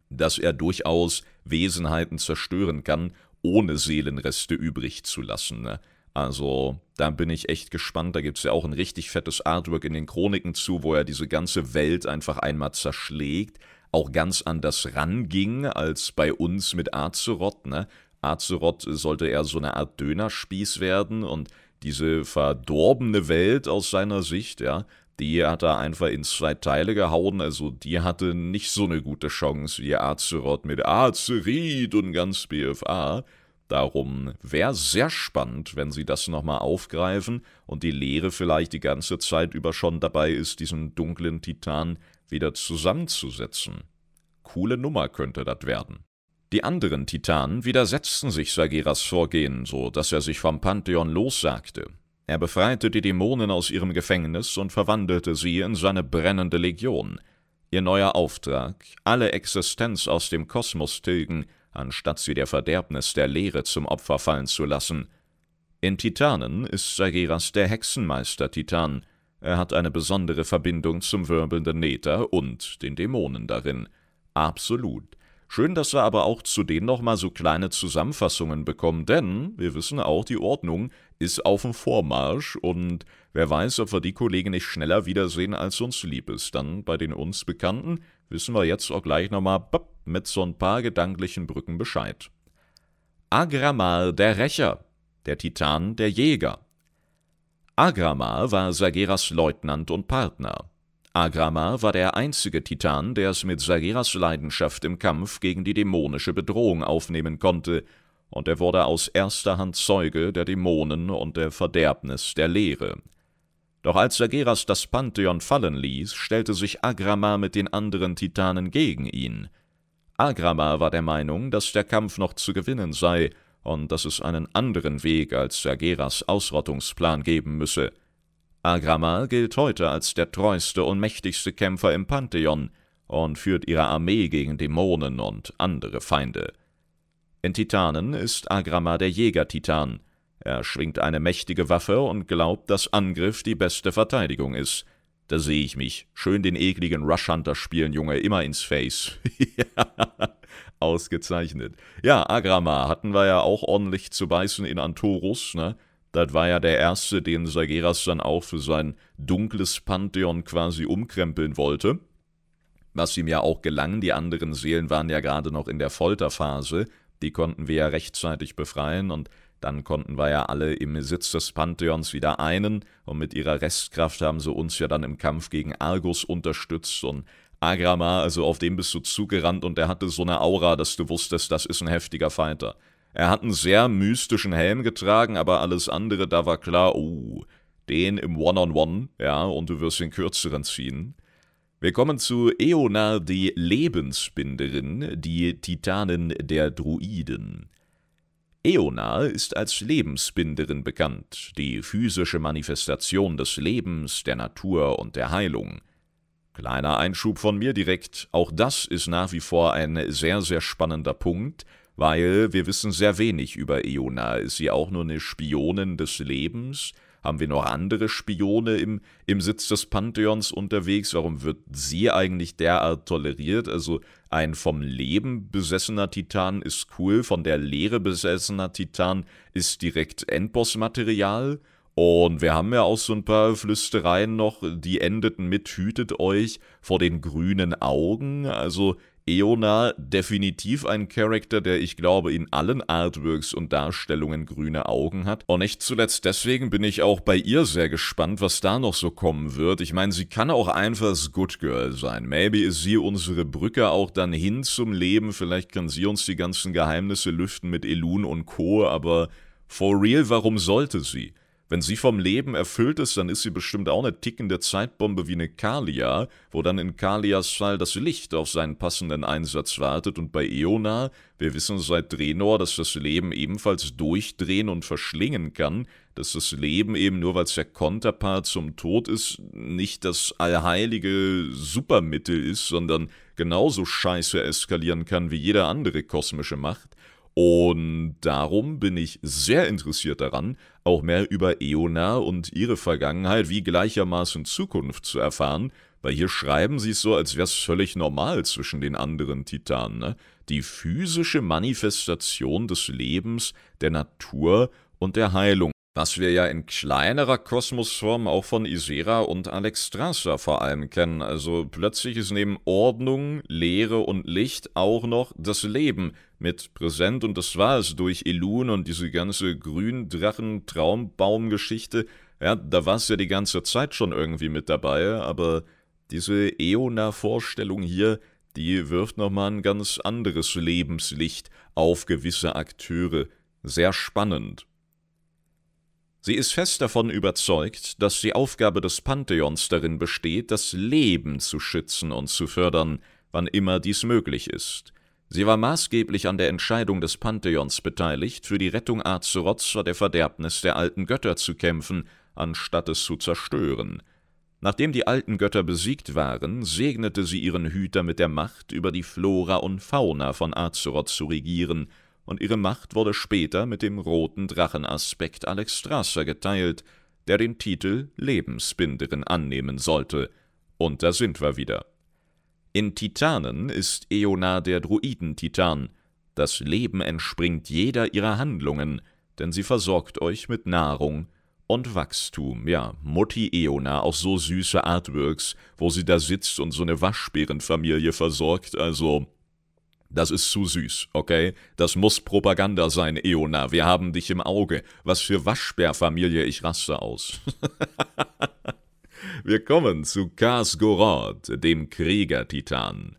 dass er durchaus Wesenheiten zerstören kann, ohne Seelenreste übrig zu lassen. Ne? Also, da bin ich echt gespannt. Da gibt es ja auch ein richtig fettes Artwork in den Chroniken zu, wo er diese ganze Welt einfach einmal zerschlägt. Auch ganz anders ranging als bei uns mit Azeroth. Ne? Azeroth sollte eher so eine Art Dönerspieß werden und diese verdorbene Welt aus seiner Sicht, ja, die hat er einfach in zwei Teile gehauen, also die hatte nicht so eine gute Chance wie Azeroth mit Azerit und ganz BFA. Darum wäre sehr spannend, wenn sie das nochmal aufgreifen und die Lehre vielleicht die ganze Zeit über schon dabei ist, diesen dunklen Titan wieder zusammenzusetzen. Coole Nummer könnte das werden. Die anderen Titanen widersetzten sich Sageras Vorgehen, so dass er sich vom Pantheon lossagte. Er befreite die Dämonen aus ihrem Gefängnis und verwandelte sie in seine brennende Legion. Ihr neuer Auftrag, alle Existenz aus dem Kosmos tilgen, anstatt sie der Verderbnis der Leere zum Opfer fallen zu lassen. In Titanen ist Sageras der Hexenmeister-Titan. Er hat eine besondere Verbindung zum wirbelnden Nether und den Dämonen darin. Absolut. Schön, dass wir aber auch zu denen nochmal so kleine Zusammenfassungen bekommen, denn wir wissen auch, die Ordnung ist auf dem Vormarsch und wer weiß, ob wir die Kollegen nicht schneller wiedersehen, als uns lieb ist. Dann bei den uns Bekannten wissen wir jetzt auch gleich nochmal mit so ein paar gedanklichen Brücken Bescheid. Agramal der Rächer, der Titan der Jäger. Agramal war Sageras Leutnant und Partner. Agrama war der einzige Titan, der es mit Sageras Leidenschaft im Kampf gegen die dämonische Bedrohung aufnehmen konnte, und er wurde aus erster Hand Zeuge der Dämonen und der Verderbnis der Lehre. Doch als Sageras das Pantheon fallen ließ, stellte sich Agrama mit den anderen Titanen gegen ihn. Agrama war der Meinung, dass der Kampf noch zu gewinnen sei und dass es einen anderen Weg als Sageras Ausrottungsplan geben müsse. Agrama gilt heute als der treueste und mächtigste Kämpfer im Pantheon und führt ihre Armee gegen Dämonen und andere Feinde. In Titanen ist Agrama der Jäger-Titan. Er schwingt eine mächtige Waffe und glaubt, dass Angriff die beste Verteidigung ist. Da sehe ich mich. Schön den ekligen Rush Hunter spielen, Junge, immer ins Face. Ausgezeichnet. Ja, Agrama hatten wir ja auch ordentlich zu beißen in Antorus, ne? Das war ja der erste, den Sageras dann auch für sein dunkles Pantheon quasi umkrempeln wollte. Was ihm ja auch gelang, die anderen Seelen waren ja gerade noch in der Folterphase, die konnten wir ja rechtzeitig befreien und dann konnten wir ja alle im Besitz des Pantheons wieder einen und mit ihrer Restkraft haben sie uns ja dann im Kampf gegen Argus unterstützt und Agrama, also auf dem bist du zugerannt und er hatte so eine Aura, dass du wusstest, das ist ein heftiger Fighter. Er hat einen sehr mystischen Helm getragen, aber alles andere, da war klar, oh, den im One-on-One, -on -One, ja, und du wirst den kürzeren ziehen. Wir kommen zu Eona, die Lebensbinderin, die Titanin der Druiden. Eona ist als Lebensbinderin bekannt, die physische Manifestation des Lebens, der Natur und der Heilung. Kleiner Einschub von mir direkt, auch das ist nach wie vor ein sehr, sehr spannender Punkt, weil wir wissen sehr wenig über Iona. Ist sie auch nur eine Spionin des Lebens? Haben wir noch andere Spione im, im Sitz des Pantheons unterwegs? Warum wird sie eigentlich derart toleriert? Also ein vom Leben besessener Titan ist cool, von der Leere besessener Titan ist direkt Endboss-Material. Und wir haben ja auch so ein paar Flüstereien noch, die endeten mit Hütet euch vor den grünen Augen. Also Eona definitiv ein Charakter, der ich glaube in allen Artworks und Darstellungen grüne Augen hat. Und nicht zuletzt deswegen bin ich auch bei ihr sehr gespannt, was da noch so kommen wird. Ich meine, sie kann auch einfach Good Girl sein. Maybe ist sie unsere Brücke auch dann hin zum Leben. Vielleicht kann sie uns die ganzen Geheimnisse lüften mit Elun und Co. Aber for real, warum sollte sie? Wenn sie vom Leben erfüllt ist, dann ist sie bestimmt auch eine tickende Zeitbombe wie eine Kalia, wo dann in Kalias Fall das Licht auf seinen passenden Einsatz wartet und bei Eona, wir wissen seit Drenor, dass das Leben ebenfalls durchdrehen und verschlingen kann, dass das Leben eben nur weil es der Konterpart zum Tod ist, nicht das allheilige Supermittel ist, sondern genauso scheiße eskalieren kann wie jede andere kosmische Macht. Und darum bin ich sehr interessiert daran, auch mehr über Eona und ihre Vergangenheit wie gleichermaßen Zukunft zu erfahren, weil hier schreiben sie es so, als wäre es völlig normal zwischen den anderen Titanen. Ne? Die physische Manifestation des Lebens, der Natur und der Heilung was wir ja in kleinerer Kosmosform auch von Isera und Alexstrasza vor allem kennen. Also plötzlich ist neben Ordnung, Leere und Licht auch noch das Leben mit präsent und das war es durch Elun und diese ganze Gründrachen-Traumbaum-Geschichte. Ja, da war es ja die ganze Zeit schon irgendwie mit dabei, aber diese Eona-Vorstellung hier, die wirft nochmal ein ganz anderes Lebenslicht auf gewisse Akteure. Sehr spannend. Sie ist fest davon überzeugt, dass die Aufgabe des Pantheons darin besteht, das Leben zu schützen und zu fördern, wann immer dies möglich ist. Sie war maßgeblich an der Entscheidung des Pantheons beteiligt, für die Rettung Azeroths vor der Verderbnis der alten Götter zu kämpfen, anstatt es zu zerstören. Nachdem die alten Götter besiegt waren, segnete sie ihren Hüter mit der Macht, über die Flora und Fauna von Azeroth zu regieren und ihre Macht wurde später mit dem roten Drachenaspekt Alexstrasza geteilt, der den Titel Lebensbinderin annehmen sollte. Und da sind wir wieder. In Titanen ist Eona der Druidentitan. Das Leben entspringt jeder ihrer Handlungen, denn sie versorgt euch mit Nahrung und Wachstum. Ja, Mutti Eona, auch so süße Artworks, wo sie da sitzt und so eine Waschbärenfamilie versorgt, also das ist zu süß, okay? Das muss Propaganda sein, Eona. Wir haben dich im Auge. Was für Waschbärfamilie, ich raste aus. Wir kommen zu Kasgorod, dem Kriegertitan.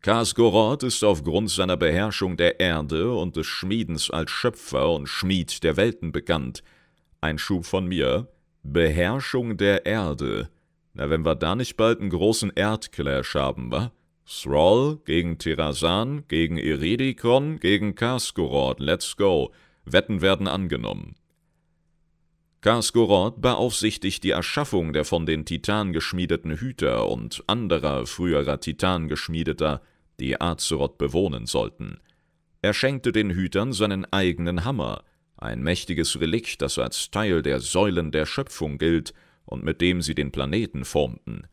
Kasgorod ist aufgrund seiner Beherrschung der Erde und des Schmiedens als Schöpfer und Schmied der Welten bekannt. Ein Schub von mir. Beherrschung der Erde. Na, wenn wir da nicht bald einen großen Erdclash haben, wa? Thrall gegen Terrasan, gegen Iridikon, gegen Kasgorod. Let's go. Wetten werden angenommen. Kasgorod beaufsichtigt die Erschaffung der von den Titanen geschmiedeten Hüter und anderer früherer Titan geschmiedeter, die Azeroth bewohnen sollten. Er schenkte den Hütern seinen eigenen Hammer, ein mächtiges Relikt, das als Teil der Säulen der Schöpfung gilt und mit dem sie den Planeten formten.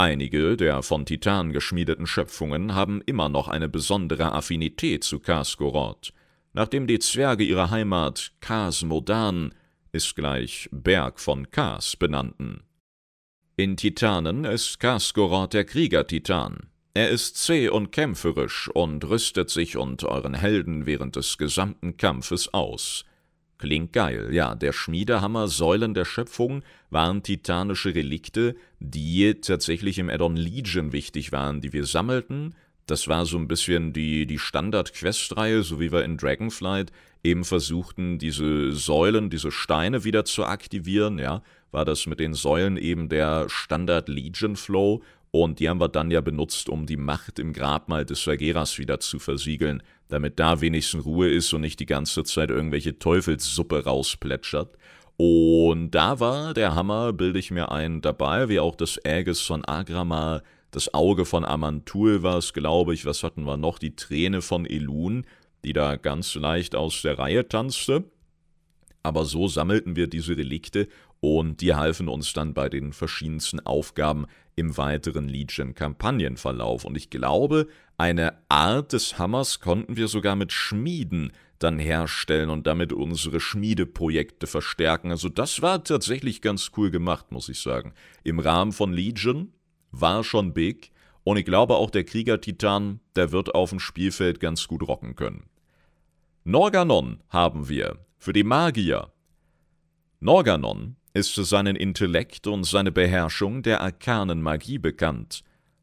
Einige der von Titan geschmiedeten Schöpfungen haben immer noch eine besondere Affinität zu Kasgorod. Nachdem die Zwerge ihre Heimat Kasmodan ist gleich Berg von Kas benannten. In Titanen ist Kasgorod der Krieger-Titan. Er ist zäh und kämpferisch und rüstet sich und euren Helden während des gesamten Kampfes aus. Klingt geil, ja, der Schmiedehammer Säulen der Schöpfung waren titanische Relikte, die tatsächlich im Addon Legion wichtig waren, die wir sammelten. Das war so ein bisschen die, die Standard-Quest-Reihe, so wie wir in Dragonflight eben versuchten, diese Säulen, diese Steine wieder zu aktivieren, ja, war das mit den Säulen eben der Standard-Legion-Flow und die haben wir dann ja benutzt, um die Macht im Grabmal des Sageras wieder zu versiegeln, damit da wenigstens Ruhe ist und nicht die ganze Zeit irgendwelche Teufelssuppe rausplätschert. Und da war der Hammer, bilde ich mir ein, dabei, wie auch das Ägis von Agrama, das Auge von Amantul war es, glaube ich. Was hatten wir noch? Die Träne von Elun, die da ganz leicht aus der Reihe tanzte. Aber so sammelten wir diese Relikte und die halfen uns dann bei den verschiedensten Aufgaben im weiteren Legion-Kampagnenverlauf. Und ich glaube, eine Art des Hammers konnten wir sogar mit Schmieden dann herstellen und damit unsere Schmiedeprojekte verstärken. Also das war tatsächlich ganz cool gemacht, muss ich sagen. Im Rahmen von Legion war schon big und ich glaube auch der Krieger-Titan, der wird auf dem Spielfeld ganz gut rocken können. Norganon haben wir für die Magier. Norganon ist für seinen Intellekt und seine Beherrschung der arkanen Magie bekannt.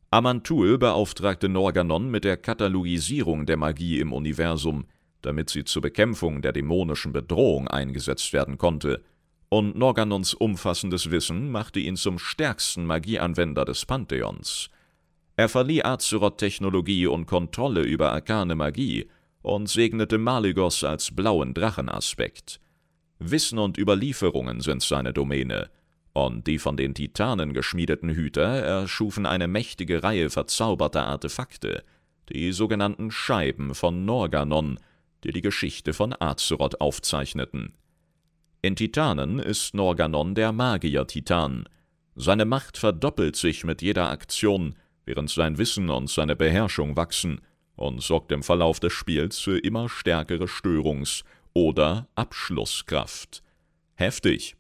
Amantul beauftragte Norganon mit der Katalogisierung der Magie im Universum, damit sie zur Bekämpfung der dämonischen Bedrohung eingesetzt werden konnte, und Norganons umfassendes Wissen machte ihn zum stärksten Magieanwender des Pantheons. Er verlieh Azeroth Technologie und Kontrolle über arkane Magie und segnete Malygos als blauen Drachenaspekt. Wissen und Überlieferungen sind seine Domäne, und die von den Titanen geschmiedeten Hüter erschufen eine mächtige Reihe verzauberter Artefakte, die sogenannten Scheiben von Norganon, die die Geschichte von Azeroth aufzeichneten. In Titanen ist Norganon der Magier-Titan. Seine Macht verdoppelt sich mit jeder Aktion, während sein Wissen und seine Beherrschung wachsen und sorgt im Verlauf des Spiels für immer stärkere Störungs- oder Abschlusskraft. Heftig.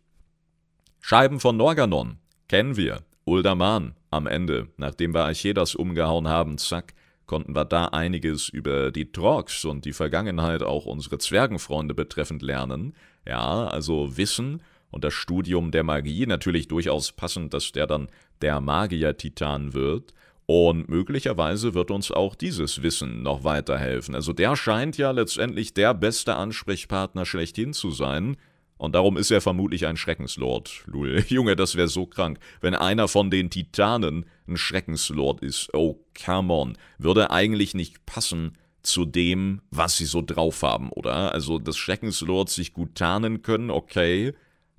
Scheiben von Norganon kennen wir. Uldaman am Ende, nachdem wir Archedas umgehauen haben, zack, konnten wir da einiges über die Trogs und die Vergangenheit auch unsere Zwergenfreunde betreffend lernen. Ja, also Wissen und das Studium der Magie, natürlich durchaus passend, dass der dann der Magier-Titan wird. Und möglicherweise wird uns auch dieses Wissen noch weiterhelfen. Also der scheint ja letztendlich der beste Ansprechpartner schlechthin zu sein. Und darum ist er vermutlich ein Schreckenslord. Lul, Junge, das wäre so krank, wenn einer von den Titanen ein Schreckenslord ist. Oh, come on. Würde eigentlich nicht passen zu dem, was sie so drauf haben, oder? Also, dass Schreckenslords sich gut tarnen können, okay.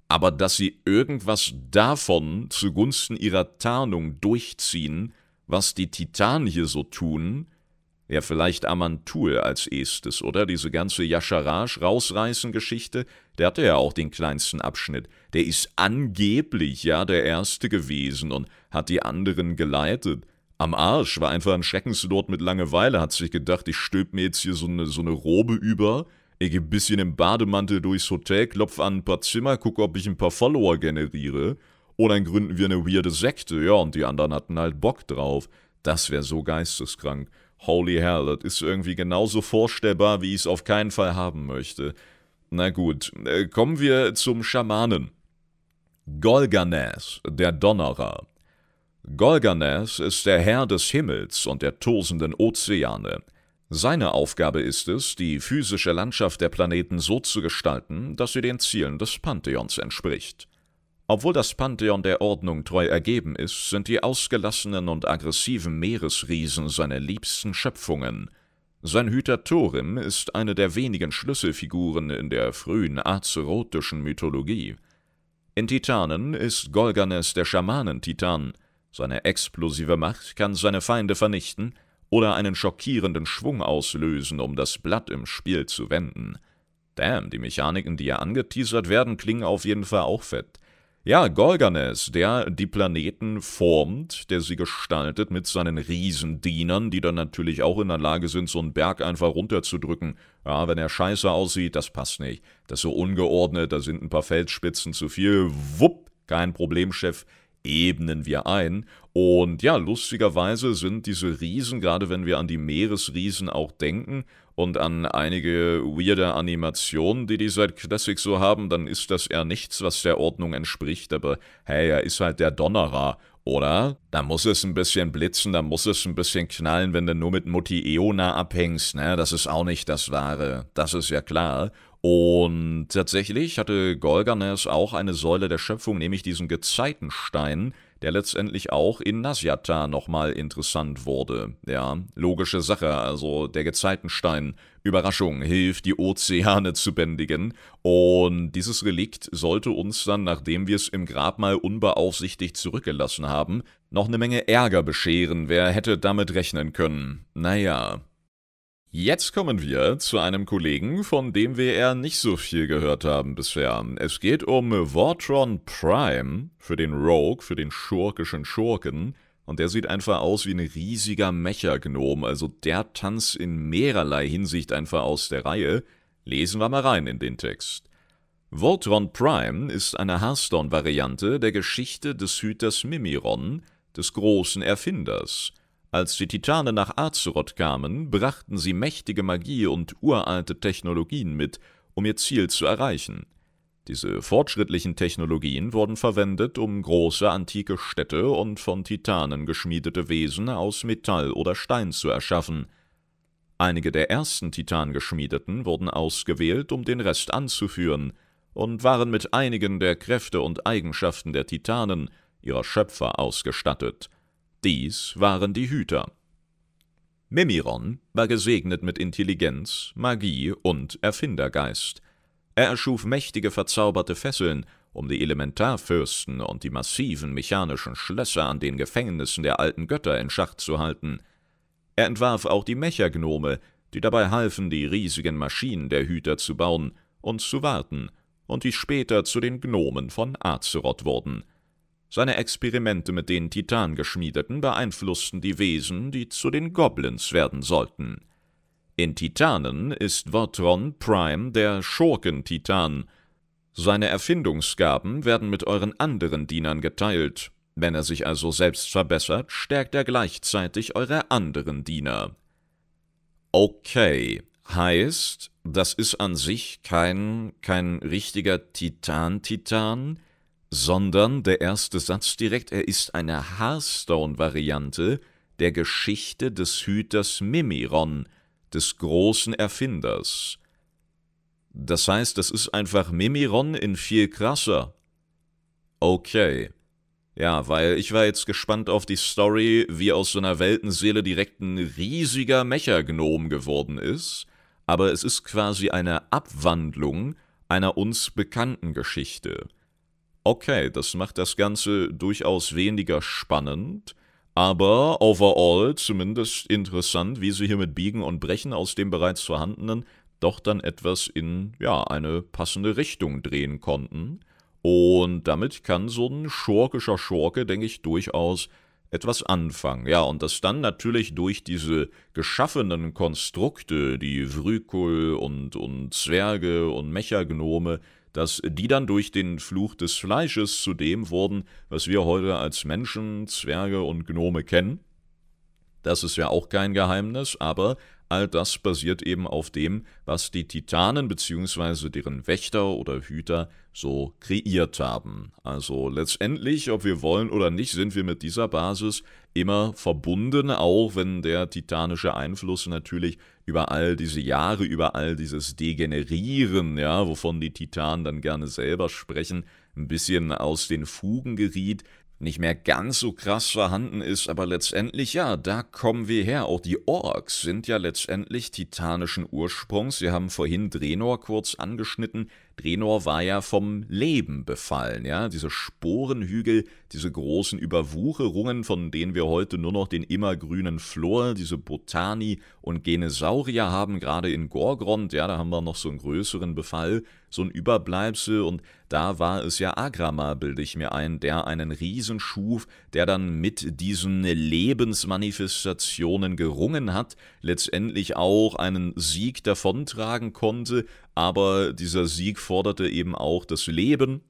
Aber dass sie irgendwas davon zugunsten ihrer Tarnung durchziehen, was die Titanen hier so tun, ja, vielleicht Amantul als erstes, oder? Diese ganze Yasharash rausreißen Geschichte, der hatte ja auch den kleinsten Abschnitt. Der ist angeblich ja der Erste gewesen und hat die anderen geleitet. Am Arsch war einfach ein Schreckenslord mit Langeweile, hat sich gedacht, ich stülp mir jetzt hier so eine, so eine Robe über, ich geh ein bisschen im Bademantel durchs Hotel, klopf an ein paar Zimmer, gucke, ob ich ein paar Follower generiere und dann gründen wir eine weirde Sekte, ja, und die anderen hatten halt Bock drauf. Das wäre so geisteskrank. Holy hell, das ist irgendwie genauso vorstellbar, wie ich es auf keinen Fall haben möchte. Na gut, äh, kommen wir zum Schamanen. Golganes, der Donnerer. Golganes ist der Herr des Himmels und der tosenden Ozeane. Seine Aufgabe ist es, die physische Landschaft der Planeten so zu gestalten, dass sie den Zielen des Pantheons entspricht. Obwohl das Pantheon der Ordnung treu ergeben ist, sind die ausgelassenen und aggressiven Meeresriesen seine liebsten Schöpfungen. Sein Hüter Thorim ist eine der wenigen Schlüsselfiguren in der frühen azerotischen Mythologie. In Titanen ist Golganes der Schamanentitan. Seine explosive Macht kann seine Feinde vernichten oder einen schockierenden Schwung auslösen, um das Blatt im Spiel zu wenden. Damn, die Mechaniken, die hier angeteasert werden, klingen auf jeden Fall auch fett. Ja, Golganes, der die Planeten formt, der sie gestaltet mit seinen Riesendienern, die dann natürlich auch in der Lage sind, so einen Berg einfach runterzudrücken. Ja, wenn er scheiße aussieht, das passt nicht. Das ist so ungeordnet, da sind ein paar Feldspitzen zu viel. Wupp, kein Problem, Chef ebnen wir ein. Und ja, lustigerweise sind diese Riesen, gerade wenn wir an die Meeresriesen auch denken und an einige weirde Animationen, die die seit Classic so haben, dann ist das eher nichts, was der Ordnung entspricht. Aber hey, er ist halt der Donnerer, oder? Da muss es ein bisschen blitzen, da muss es ein bisschen knallen, wenn du nur mit Mutti Eona abhängst, ne? Das ist auch nicht das Wahre. Das ist ja klar. Und tatsächlich hatte Golganes auch eine Säule der Schöpfung, nämlich diesen Gezeitenstein, der letztendlich auch in Nasjata nochmal interessant wurde. Ja, logische Sache, also der Gezeitenstein, Überraschung, hilft die Ozeane zu bändigen. Und dieses Relikt sollte uns dann, nachdem wir es im Grabmal unbeaufsichtigt zurückgelassen haben, noch eine Menge Ärger bescheren. Wer hätte damit rechnen können? Naja, Jetzt kommen wir zu einem Kollegen, von dem wir eher nicht so viel gehört haben bisher. Es geht um Vortron Prime für den Rogue, für den schurkischen Schurken. Und der sieht einfach aus wie ein riesiger Mechagnom, also der Tanz in mehrerlei Hinsicht einfach aus der Reihe. Lesen wir mal rein in den Text. Voltron Prime ist eine Hearthstone-Variante der Geschichte des Hüters Mimiron, des großen Erfinders. Als die Titanen nach Azeroth kamen, brachten sie mächtige Magie und uralte Technologien mit, um ihr Ziel zu erreichen. Diese fortschrittlichen Technologien wurden verwendet, um große antike Städte und von Titanen geschmiedete Wesen aus Metall oder Stein zu erschaffen – Einige der ersten Titangeschmiedeten wurden ausgewählt, um den Rest anzuführen, und waren mit einigen der Kräfte und Eigenschaften der Titanen, ihrer Schöpfer, ausgestattet. Dies waren die Hüter. Mimiron war gesegnet mit Intelligenz, Magie und Erfindergeist. Er erschuf mächtige verzauberte Fesseln, um die Elementarfürsten und die massiven mechanischen Schlösser an den Gefängnissen der alten Götter in Schach zu halten. Er entwarf auch die Mechagnome, die dabei halfen, die riesigen Maschinen der Hüter zu bauen und zu warten, und die später zu den Gnomen von Azeroth wurden. Seine Experimente mit den Titangeschmiedeten beeinflussten die Wesen, die zu den Goblins werden sollten. In Titanen ist Votron Prime der Schurken-Titan. Seine Erfindungsgaben werden mit euren anderen Dienern geteilt, wenn er sich also selbst verbessert, stärkt er gleichzeitig eure anderen Diener. Okay, heißt, das ist an sich kein, kein richtiger Titan-Titan, sondern der erste Satz direkt, er ist eine Hearthstone-Variante der Geschichte des Hüters Mimiron, des großen Erfinders. Das heißt, das ist einfach Mimiron in viel krasser. Okay. Ja, weil ich war jetzt gespannt auf die Story, wie aus so einer Weltenseele direkt ein riesiger Mechagnom geworden ist, aber es ist quasi eine Abwandlung einer uns bekannten Geschichte. Okay, das macht das Ganze durchaus weniger spannend, aber overall zumindest interessant, wie sie hier mit Biegen und Brechen aus dem bereits vorhandenen doch dann etwas in, ja, eine passende Richtung drehen konnten. Und damit kann so ein schurkischer Schurke, denke ich, durchaus etwas anfangen. Ja, und das dann natürlich durch diese geschaffenen Konstrukte, die Vrykul und, und Zwerge und Mechagnome, dass die dann durch den Fluch des Fleisches zu dem wurden, was wir heute als Menschen, Zwerge und Gnome kennen. Das ist ja auch kein Geheimnis, aber All das basiert eben auf dem, was die Titanen bzw. deren Wächter oder Hüter so kreiert haben. Also letztendlich, ob wir wollen oder nicht, sind wir mit dieser Basis immer verbunden, auch wenn der titanische Einfluss natürlich über all diese Jahre, über all dieses Degenerieren, ja, wovon die Titanen dann gerne selber sprechen, ein bisschen aus den Fugen geriet, nicht mehr ganz so krass vorhanden ist, aber letztendlich ja, da kommen wir her. Auch die Orks sind ja letztendlich titanischen Ursprungs. Wir haben vorhin Drenor kurz angeschnitten. Drenor war ja vom Leben befallen, ja, diese Sporenhügel, diese großen Überwucherungen, von denen wir heute nur noch den immergrünen Flor, diese Botani und Genesaurier haben, gerade in Gorgrond, ja, da haben wir noch so einen größeren Befall, so ein Überbleibsel. Und da war es ja Agrama, bilde ich mir ein, der einen Riesen schuf, der dann mit diesen Lebensmanifestationen gerungen hat, letztendlich auch einen Sieg davontragen konnte, aber dieser Sieg forderte eben auch das Leben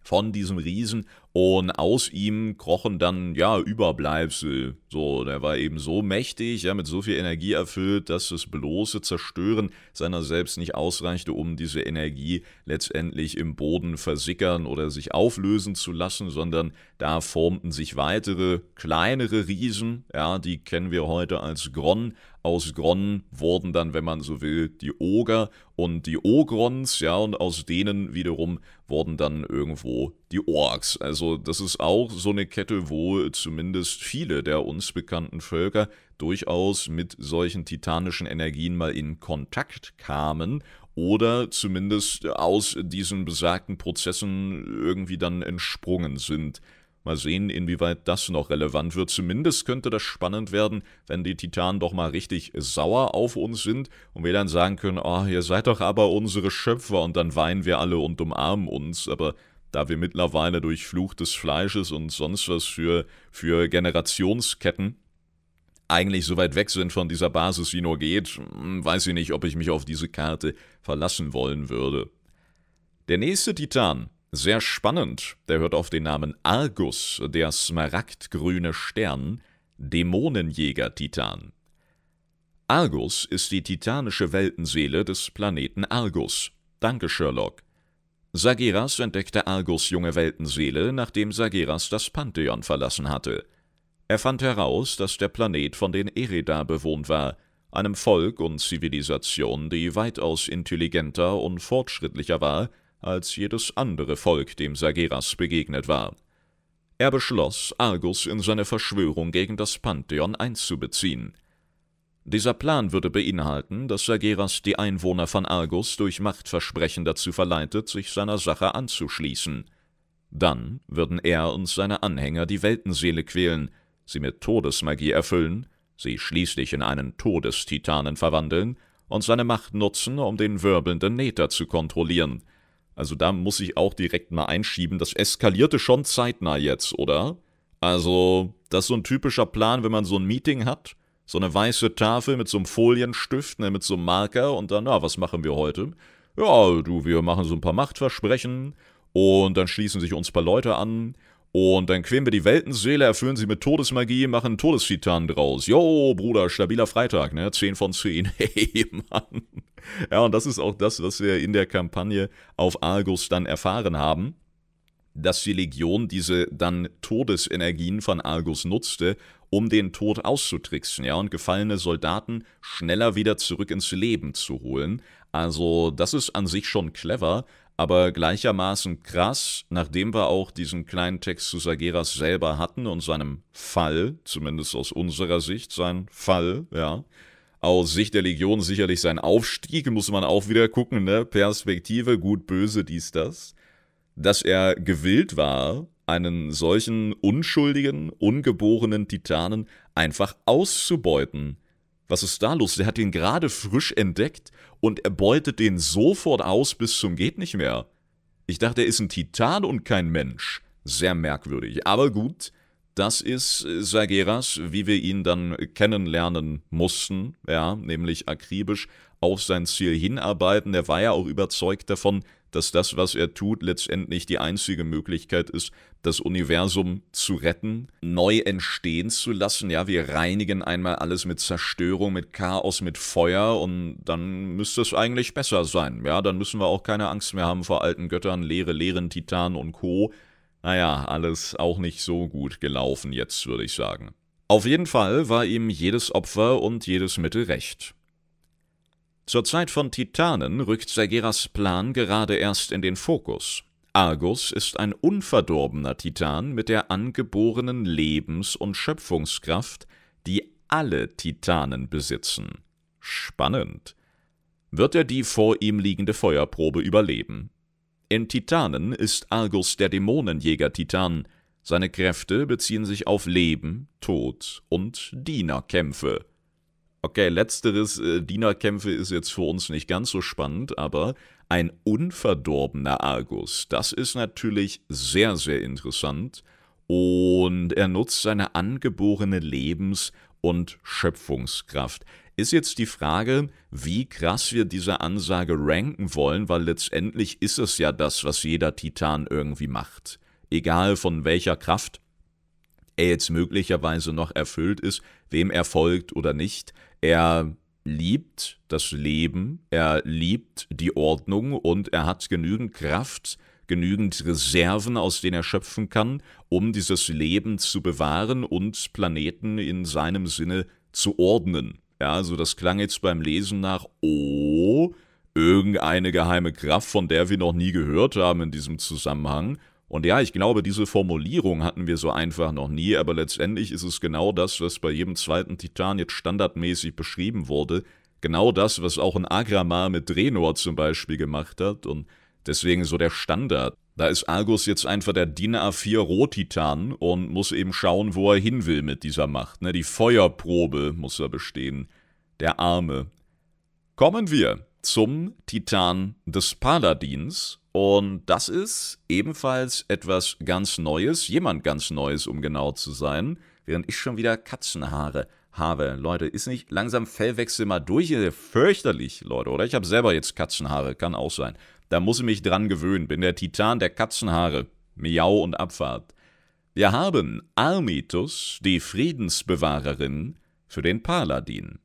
von diesem Riesen und aus ihm krochen dann, ja, Überbleibsel. So, der war eben so mächtig, ja, mit so viel Energie erfüllt, dass das bloße Zerstören seiner selbst nicht ausreichte, um diese Energie letztendlich im Boden versickern oder sich auflösen zu lassen, sondern da formten sich weitere, kleinere Riesen, ja, die kennen wir heute als Gron. Aus Gron wurden dann, wenn man so will, die Oger und die Ogrons, ja, und aus denen wiederum wurden dann irgendwo die Orks. Also das ist auch so eine Kette, wo zumindest viele der uns bekannten Völker durchaus mit solchen titanischen Energien mal in Kontakt kamen oder zumindest aus diesen besagten Prozessen irgendwie dann entsprungen sind. Mal sehen, inwieweit das noch relevant wird. Zumindest könnte das spannend werden, wenn die Titanen doch mal richtig sauer auf uns sind und wir dann sagen können, oh, ihr seid doch aber unsere Schöpfer und dann weinen wir alle und umarmen uns. Aber da wir mittlerweile durch Fluch des Fleisches und sonst was für, für Generationsketten eigentlich so weit weg sind von dieser Basis wie nur geht, hm, weiß ich nicht, ob ich mich auf diese Karte verlassen wollen würde. Der nächste Titan, sehr spannend, der hört auf den Namen Argus, der smaragdgrüne Stern, Dämonenjäger-Titan. Argus ist die titanische Weltenseele des Planeten Argus. Danke, Sherlock. Sageras entdeckte Argus junge Weltenseele, nachdem Sageras das Pantheon verlassen hatte. Er fand heraus, dass der Planet von den Ereda bewohnt war, einem Volk und Zivilisation, die weitaus intelligenter und fortschrittlicher war als jedes andere Volk, dem Sageras begegnet war. Er beschloss, Argus in seine Verschwörung gegen das Pantheon einzubeziehen. Dieser Plan würde beinhalten, dass Sageras die Einwohner von Argus durch Machtversprechen dazu verleitet, sich seiner Sache anzuschließen. Dann würden er und seine Anhänger die Weltenseele quälen, sie mit Todesmagie erfüllen, sie schließlich in einen Todestitanen verwandeln und seine Macht nutzen, um den wirbelnden Nether zu kontrollieren – also da muss ich auch direkt mal einschieben, das eskalierte schon zeitnah jetzt, oder? Also, das ist so ein typischer Plan, wenn man so ein Meeting hat, so eine weiße Tafel mit so einem Folienstift, ne, mit so einem Marker und dann, na, was machen wir heute? Ja, du, wir machen so ein paar Machtversprechen und dann schließen sich uns ein paar Leute an und dann quälen wir die Weltenseele, erfüllen sie mit Todesmagie, machen Todestitan draus. Jo, Bruder, stabiler Freitag, ne? 10 von 10. Hey, Mann. Ja, und das ist auch das, was wir in der Kampagne auf Argus dann erfahren haben dass die Legion diese dann Todesenergien von Argus nutzte, um den Tod auszutricksen, ja, und gefallene Soldaten schneller wieder zurück ins Leben zu holen. Also, das ist an sich schon clever, aber gleichermaßen krass, nachdem wir auch diesen kleinen Text zu Sageras selber hatten und seinem Fall, zumindest aus unserer Sicht, sein Fall, ja. Aus Sicht der Legion sicherlich sein Aufstieg, muss man auch wieder gucken, ne? Perspektive, gut, böse, dies, das. Dass er gewillt war, einen solchen unschuldigen, ungeborenen Titanen einfach auszubeuten. Was ist da los? Der hat ihn gerade frisch entdeckt und er beutet den sofort aus bis zum geht nicht mehr. Ich dachte, er ist ein Titan und kein Mensch. Sehr merkwürdig. Aber gut, das ist Sageras, wie wir ihn dann kennenlernen mussten, ja, nämlich akribisch auf sein Ziel hinarbeiten. Er war ja auch überzeugt davon, dass das, was er tut, letztendlich die einzige Möglichkeit ist, das Universum zu retten, neu entstehen zu lassen. Ja, wir reinigen einmal alles mit Zerstörung, mit Chaos, mit Feuer und dann müsste es eigentlich besser sein. Ja, dann müssen wir auch keine Angst mehr haben vor alten Göttern, leere, leeren Titanen und Co. Naja, alles auch nicht so gut gelaufen jetzt, würde ich sagen. Auf jeden Fall war ihm jedes Opfer und jedes Mittel recht. Zur Zeit von Titanen rückt Sageras Plan gerade erst in den Fokus. Argus ist ein unverdorbener Titan mit der angeborenen Lebens- und Schöpfungskraft, die alle Titanen besitzen. Spannend. Wird er die vor ihm liegende Feuerprobe überleben? In Titanen ist Argus der Dämonenjäger-Titan. Seine Kräfte beziehen sich auf Leben, Tod und Dienerkämpfe. Okay, letzteres äh, Dienerkämpfe ist jetzt für uns nicht ganz so spannend, aber ein unverdorbener Argus, das ist natürlich sehr, sehr interessant. Und er nutzt seine angeborene Lebens- und Schöpfungskraft. Ist jetzt die Frage, wie krass wir diese Ansage ranken wollen, weil letztendlich ist es ja das, was jeder Titan irgendwie macht. Egal von welcher Kraft er jetzt möglicherweise noch erfüllt ist, wem er folgt oder nicht. Er liebt das Leben, er liebt die Ordnung und er hat genügend Kraft, genügend Reserven, aus denen er schöpfen kann, um dieses Leben zu bewahren und Planeten in seinem Sinne zu ordnen. Ja, also das klang jetzt beim Lesen nach, oh, irgendeine geheime Kraft, von der wir noch nie gehört haben in diesem Zusammenhang. Und ja, ich glaube, diese Formulierung hatten wir so einfach noch nie, aber letztendlich ist es genau das, was bei jedem zweiten Titan jetzt standardmäßig beschrieben wurde. Genau das, was auch ein Agramar mit Drenor zum Beispiel gemacht hat und deswegen so der Standard. Da ist Argus jetzt einfach der DIN A4 Rohtitan und muss eben schauen, wo er hin will mit dieser Macht. Ne? Die Feuerprobe muss er bestehen. Der Arme. Kommen wir zum Titan des Paladins. Und das ist ebenfalls etwas ganz Neues, jemand ganz Neues, um genau zu sein, während ich schon wieder Katzenhaare habe. Leute, ist nicht langsam Fellwechsel mal durch? Fürchterlich, Leute, oder? Ich habe selber jetzt Katzenhaare, kann auch sein. Da muss ich mich dran gewöhnen. Bin der Titan der Katzenhaare. Miau und Abfahrt. Wir haben Armitus, die Friedensbewahrerin, für den Paladin.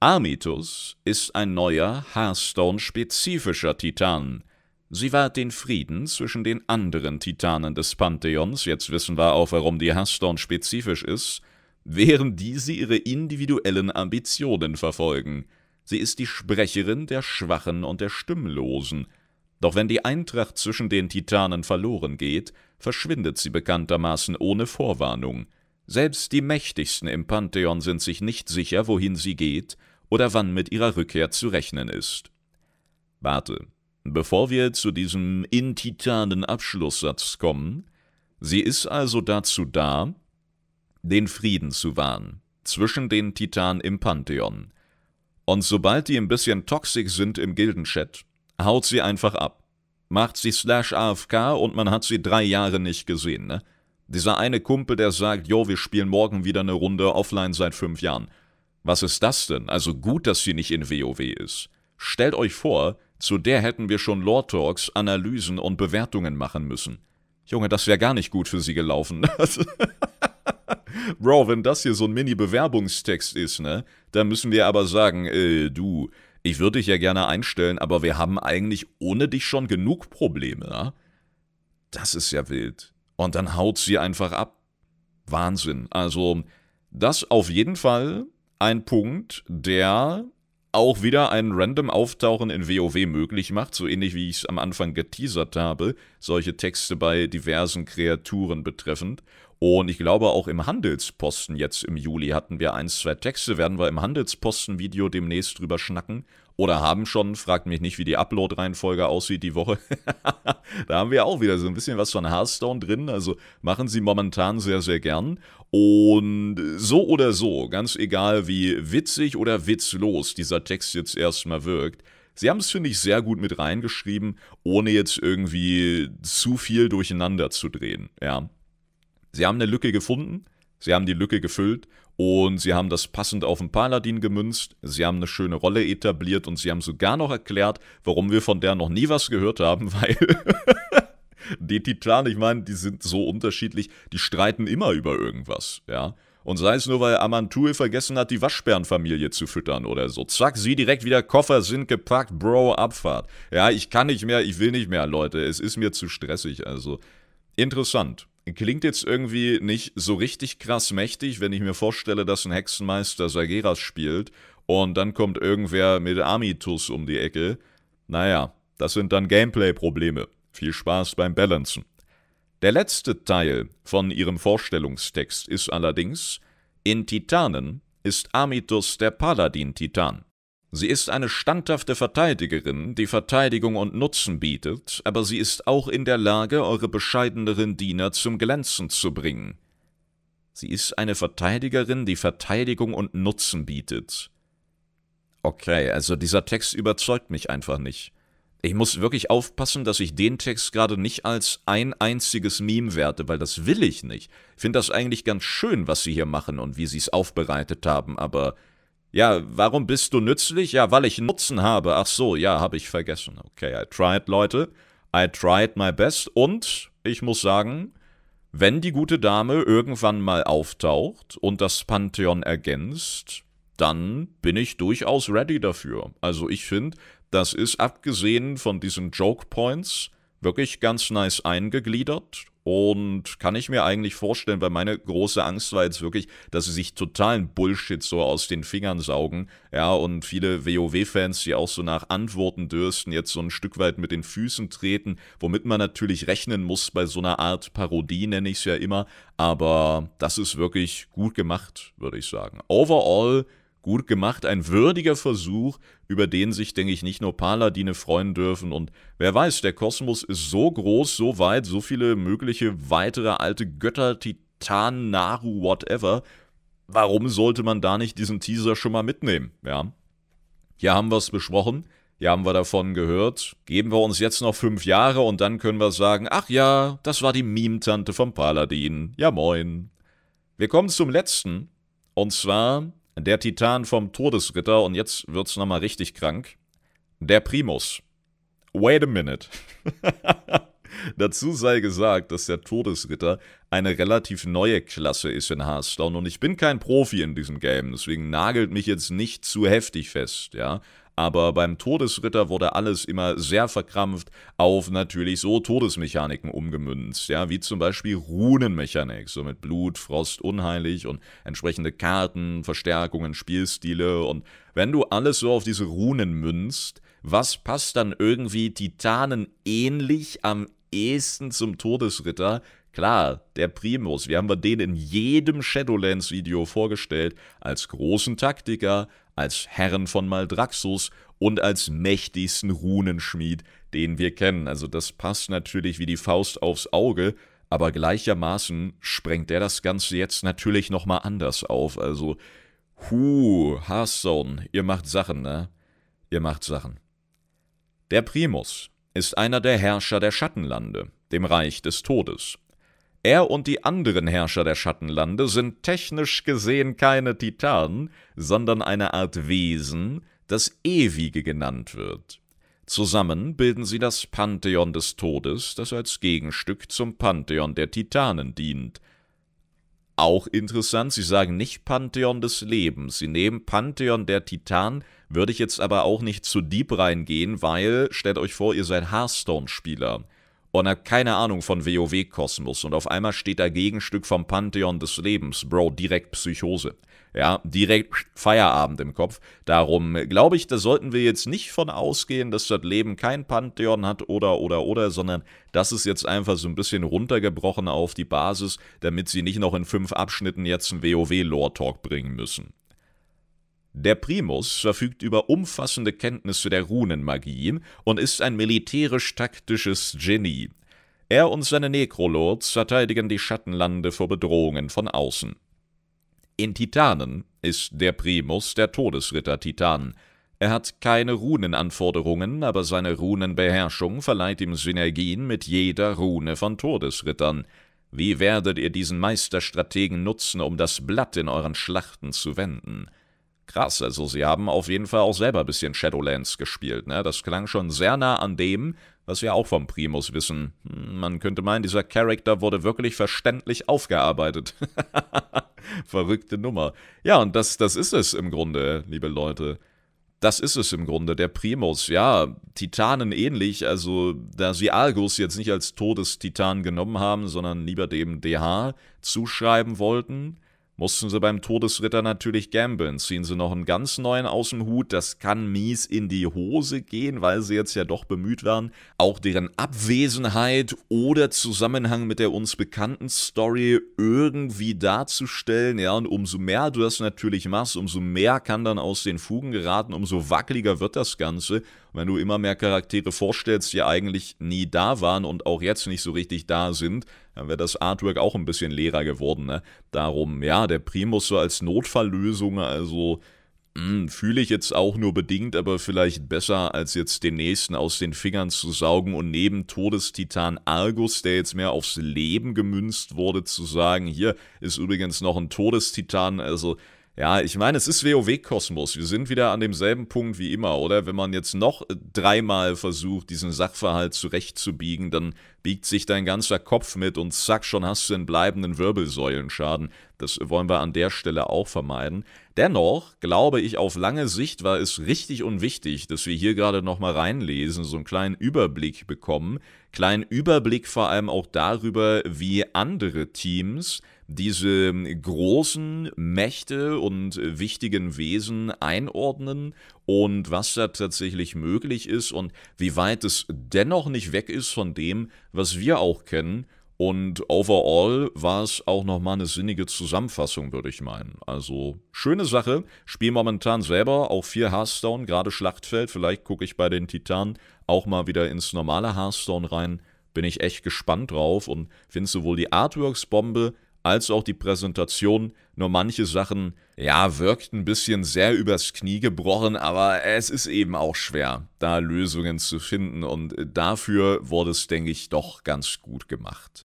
Armitus ist ein neuer, Hearthstone-spezifischer Titan. Sie wahrt den Frieden zwischen den anderen Titanen des Pantheons, jetzt wissen wir auch, warum die Hearthstone spezifisch ist, während diese ihre individuellen Ambitionen verfolgen. Sie ist die Sprecherin der Schwachen und der Stimmlosen. Doch wenn die Eintracht zwischen den Titanen verloren geht, verschwindet sie bekanntermaßen ohne Vorwarnung. Selbst die Mächtigsten im Pantheon sind sich nicht sicher, wohin sie geht oder wann mit ihrer Rückkehr zu rechnen ist. Warte, bevor wir zu diesem in-Titanen Abschlusssatz kommen, sie ist also dazu da, den Frieden zu wahren zwischen den Titanen im Pantheon. Und sobald die ein bisschen toxisch sind im Gildenchat, haut sie einfach ab. Macht sie slash AFK und man hat sie drei Jahre nicht gesehen, ne? Dieser eine Kumpel, der sagt, jo, wir spielen morgen wieder eine Runde offline seit fünf Jahren. Was ist das denn? Also gut, dass sie nicht in WoW ist. Stellt euch vor, zu der hätten wir schon Lore Talks, Analysen und Bewertungen machen müssen. Junge, das wäre gar nicht gut für sie gelaufen. Bro, wenn das hier so ein Mini-Bewerbungstext ist, ne, dann müssen wir aber sagen, äh, du, ich würde dich ja gerne einstellen, aber wir haben eigentlich ohne dich schon genug Probleme, ne? Das ist ja wild. Und dann haut sie einfach ab. Wahnsinn. Also, das auf jeden Fall ein Punkt, der auch wieder ein random Auftauchen in WoW möglich macht, so ähnlich wie ich es am Anfang geteasert habe, solche Texte bei diversen Kreaturen betreffend. Und ich glaube auch im Handelsposten jetzt im Juli hatten wir ein, zwei Texte, werden wir im Handelsposten-Video demnächst drüber schnacken. Oder haben schon, fragt mich nicht, wie die Upload-Reihenfolge aussieht die Woche. da haben wir auch wieder so ein bisschen was von Hearthstone drin, also machen sie momentan sehr, sehr gern. Und so oder so, ganz egal wie witzig oder witzlos dieser Text jetzt erstmal wirkt, Sie haben es, finde ich, sehr gut mit reingeschrieben, ohne jetzt irgendwie zu viel durcheinander zu drehen. Ja. Sie haben eine Lücke gefunden, sie haben die Lücke gefüllt und sie haben das passend auf den Paladin gemünzt, sie haben eine schöne Rolle etabliert und sie haben sogar noch erklärt, warum wir von der noch nie was gehört haben, weil die Titanen, ich meine, die sind so unterschiedlich, die streiten immer über irgendwas, ja. Und sei es nur, weil Amantul vergessen hat, die Waschbärenfamilie zu füttern oder so. Zack, sie direkt wieder, Koffer sind gepackt, Bro, Abfahrt. Ja, ich kann nicht mehr, ich will nicht mehr, Leute. Es ist mir zu stressig. Also, interessant. Klingt jetzt irgendwie nicht so richtig krass mächtig, wenn ich mir vorstelle, dass ein Hexenmeister Sageras spielt und dann kommt irgendwer mit Amitus um die Ecke. Naja, das sind dann Gameplay-Probleme. Viel Spaß beim Balancen. Der letzte Teil von ihrem Vorstellungstext ist allerdings, in Titanen ist Amitus der Paladin-Titan. Sie ist eine standhafte Verteidigerin, die Verteidigung und Nutzen bietet, aber sie ist auch in der Lage, eure bescheideneren Diener zum Glänzen zu bringen. Sie ist eine Verteidigerin, die Verteidigung und Nutzen bietet. Okay, also dieser Text überzeugt mich einfach nicht. Ich muss wirklich aufpassen, dass ich den Text gerade nicht als ein einziges Meme werte, weil das will ich nicht. Ich finde das eigentlich ganz schön, was sie hier machen und wie sie es aufbereitet haben, aber ja, warum bist du nützlich? Ja, weil ich Nutzen habe. Ach so, ja, habe ich vergessen. Okay, I tried, Leute. I tried my best. Und ich muss sagen, wenn die gute Dame irgendwann mal auftaucht und das Pantheon ergänzt, dann bin ich durchaus ready dafür. Also ich finde, das ist abgesehen von diesen Joke Points wirklich ganz nice eingegliedert und kann ich mir eigentlich vorstellen, weil meine große Angst war jetzt wirklich, dass sie sich totalen Bullshit so aus den Fingern saugen. Ja, und viele WoW-Fans, die auch so nach Antworten dürsten, jetzt so ein Stück weit mit den Füßen treten, womit man natürlich rechnen muss bei so einer Art Parodie, nenne ich es ja immer. Aber das ist wirklich gut gemacht, würde ich sagen. Overall Gut gemacht, ein würdiger Versuch, über den sich, denke ich, nicht nur Paladine freuen dürfen. Und wer weiß, der Kosmos ist so groß, so weit, so viele mögliche weitere alte Götter, Titanen, Naru, whatever. Warum sollte man da nicht diesen Teaser schon mal mitnehmen? Ja. Hier haben wir es besprochen. Hier haben wir davon gehört. Geben wir uns jetzt noch fünf Jahre und dann können wir sagen, ach ja, das war die Meme-Tante vom Paladin. Ja moin. Wir kommen zum letzten. Und zwar der Titan vom Todesritter, und jetzt wird's nochmal richtig krank. Der Primus. Wait a minute. Dazu sei gesagt, dass der Todesritter eine relativ neue Klasse ist in Hearthstone und ich bin kein Profi in diesem Game, deswegen nagelt mich jetzt nicht zu heftig fest, ja aber beim Todesritter wurde alles immer sehr verkrampft auf natürlich so Todesmechaniken umgemünzt, ja, wie zum Beispiel Runenmechanik, so mit Blut, Frost, Unheilig und entsprechende Karten, Verstärkungen, Spielstile. Und wenn du alles so auf diese Runen münzt, was passt dann irgendwie Titanen ähnlich am ehesten zum Todesritter? Klar, der Primus, wir haben wir den in jedem Shadowlands-Video vorgestellt, als großen Taktiker, als Herren von Maldraxus und als mächtigsten Runenschmied, den wir kennen. Also das passt natürlich wie die Faust aufs Auge, aber gleichermaßen sprengt er das Ganze jetzt natürlich nochmal anders auf. Also, hu, Hearthstone, ihr macht Sachen, ne? Ihr macht Sachen. Der Primus ist einer der Herrscher der Schattenlande, dem Reich des Todes. Er und die anderen Herrscher der Schattenlande sind technisch gesehen keine Titanen, sondern eine Art Wesen, das Ewige genannt wird. Zusammen bilden sie das Pantheon des Todes, das als Gegenstück zum Pantheon der Titanen dient. Auch interessant, sie sagen nicht Pantheon des Lebens, sie nehmen Pantheon der Titanen, würde ich jetzt aber auch nicht zu deep reingehen, weil, stellt euch vor, ihr seid Hearthstone-Spieler und hat keine Ahnung von WoW-Kosmos und auf einmal steht da Gegenstück vom Pantheon des Lebens. Bro, direkt Psychose. Ja, direkt Feierabend im Kopf. Darum glaube ich, da sollten wir jetzt nicht von ausgehen, dass das Leben kein Pantheon hat oder oder oder, sondern das ist jetzt einfach so ein bisschen runtergebrochen auf die Basis, damit sie nicht noch in fünf Abschnitten jetzt einen WoW-Lore-Talk bringen müssen. Der Primus verfügt über umfassende Kenntnisse der Runenmagie und ist ein militärisch-taktisches Genie. Er und seine Necrolords verteidigen die Schattenlande vor Bedrohungen von außen. In Titanen ist der Primus der Todesritter-Titan. Er hat keine Runenanforderungen, aber seine Runenbeherrschung verleiht ihm Synergien mit jeder Rune von Todesrittern. Wie werdet ihr diesen Meisterstrategen nutzen, um das Blatt in euren Schlachten zu wenden? Krass, also sie haben auf jeden Fall auch selber ein bisschen Shadowlands gespielt, ne? Das klang schon sehr nah an dem, was wir auch vom Primus wissen. Hm, man könnte meinen, dieser Charakter wurde wirklich verständlich aufgearbeitet. Verrückte Nummer. Ja, und das, das ist es im Grunde, liebe Leute. Das ist es im Grunde, der Primus, ja, Titanen ähnlich, also da sie Argus jetzt nicht als Todestitan genommen haben, sondern lieber dem DH zuschreiben wollten, mussten sie beim Todesritter natürlich gambeln. Ziehen sie noch einen ganz neuen aus dem Hut, das kann mies in die Hose gehen, weil sie jetzt ja doch bemüht waren, auch deren Abwesenheit oder Zusammenhang mit der uns bekannten Story irgendwie darzustellen. Ja, und umso mehr du das natürlich machst, umso mehr kann dann aus den Fugen geraten, umso wackeliger wird das Ganze. Wenn du immer mehr Charaktere vorstellst, die eigentlich nie da waren und auch jetzt nicht so richtig da sind, dann wäre das Artwork auch ein bisschen leerer geworden. Ne? Darum, ja, der Primus so als Notfalllösung, also hm, fühle ich jetzt auch nur bedingt, aber vielleicht besser, als jetzt den nächsten aus den Fingern zu saugen und neben Todestitan Argus, der jetzt mehr aufs Leben gemünzt wurde, zu sagen, hier ist übrigens noch ein Todestitan, also ja, ich meine, es ist WoW-Kosmos. Wir sind wieder an demselben Punkt wie immer, oder? Wenn man jetzt noch dreimal versucht, diesen Sachverhalt zurechtzubiegen, dann biegt sich dein ganzer Kopf mit und zack, schon hast du einen bleibenden Wirbelsäulenschaden. Das wollen wir an der Stelle auch vermeiden. Dennoch glaube ich, auf lange Sicht war es richtig und wichtig, dass wir hier gerade nochmal reinlesen, so einen kleinen Überblick bekommen. Kleinen Überblick vor allem auch darüber, wie andere Teams diese großen Mächte und wichtigen Wesen einordnen und was da tatsächlich möglich ist und wie weit es dennoch nicht weg ist von dem, was wir auch kennen Und overall war es auch nochmal eine sinnige Zusammenfassung, würde ich meinen. Also schöne Sache. Spiel momentan selber auch viel Hearthstone, gerade Schlachtfeld. Vielleicht gucke ich bei den Titanen auch mal wieder ins normale Hearthstone rein. Bin ich echt gespannt drauf und finde sowohl die Artworks-Bombe als auch die Präsentation. Nur manche Sachen, ja, wirkten ein bisschen sehr übers Knie gebrochen, aber es ist eben auch schwer, da Lösungen zu finden und dafür wurde es, denke ich, doch ganz gut gemacht.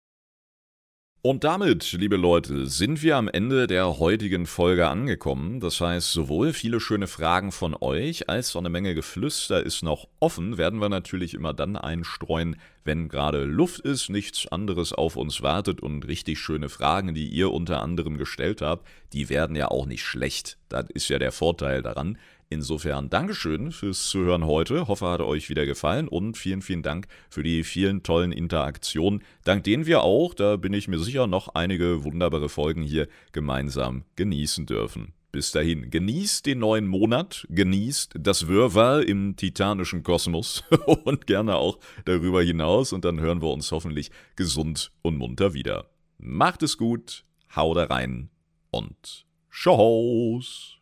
Und damit, liebe Leute, sind wir am Ende der heutigen Folge angekommen. Das heißt, sowohl viele schöne Fragen von euch als auch eine Menge Geflüster ist noch offen. Werden wir natürlich immer dann einstreuen, wenn gerade Luft ist, nichts anderes auf uns wartet und richtig schöne Fragen, die ihr unter anderem gestellt habt, die werden ja auch nicht schlecht. Das ist ja der Vorteil daran. Insofern Dankeschön fürs Zuhören heute. Hoffe, hat euch wieder gefallen und vielen, vielen Dank für die vielen tollen Interaktionen, dank denen wir auch, da bin ich mir sicher, noch einige wunderbare Folgen hier gemeinsam genießen dürfen. Bis dahin, genießt den neuen Monat, genießt das Wirrwarr im titanischen Kosmos und gerne auch darüber hinaus und dann hören wir uns hoffentlich gesund und munter wieder. Macht es gut, hau da rein und Tschüss.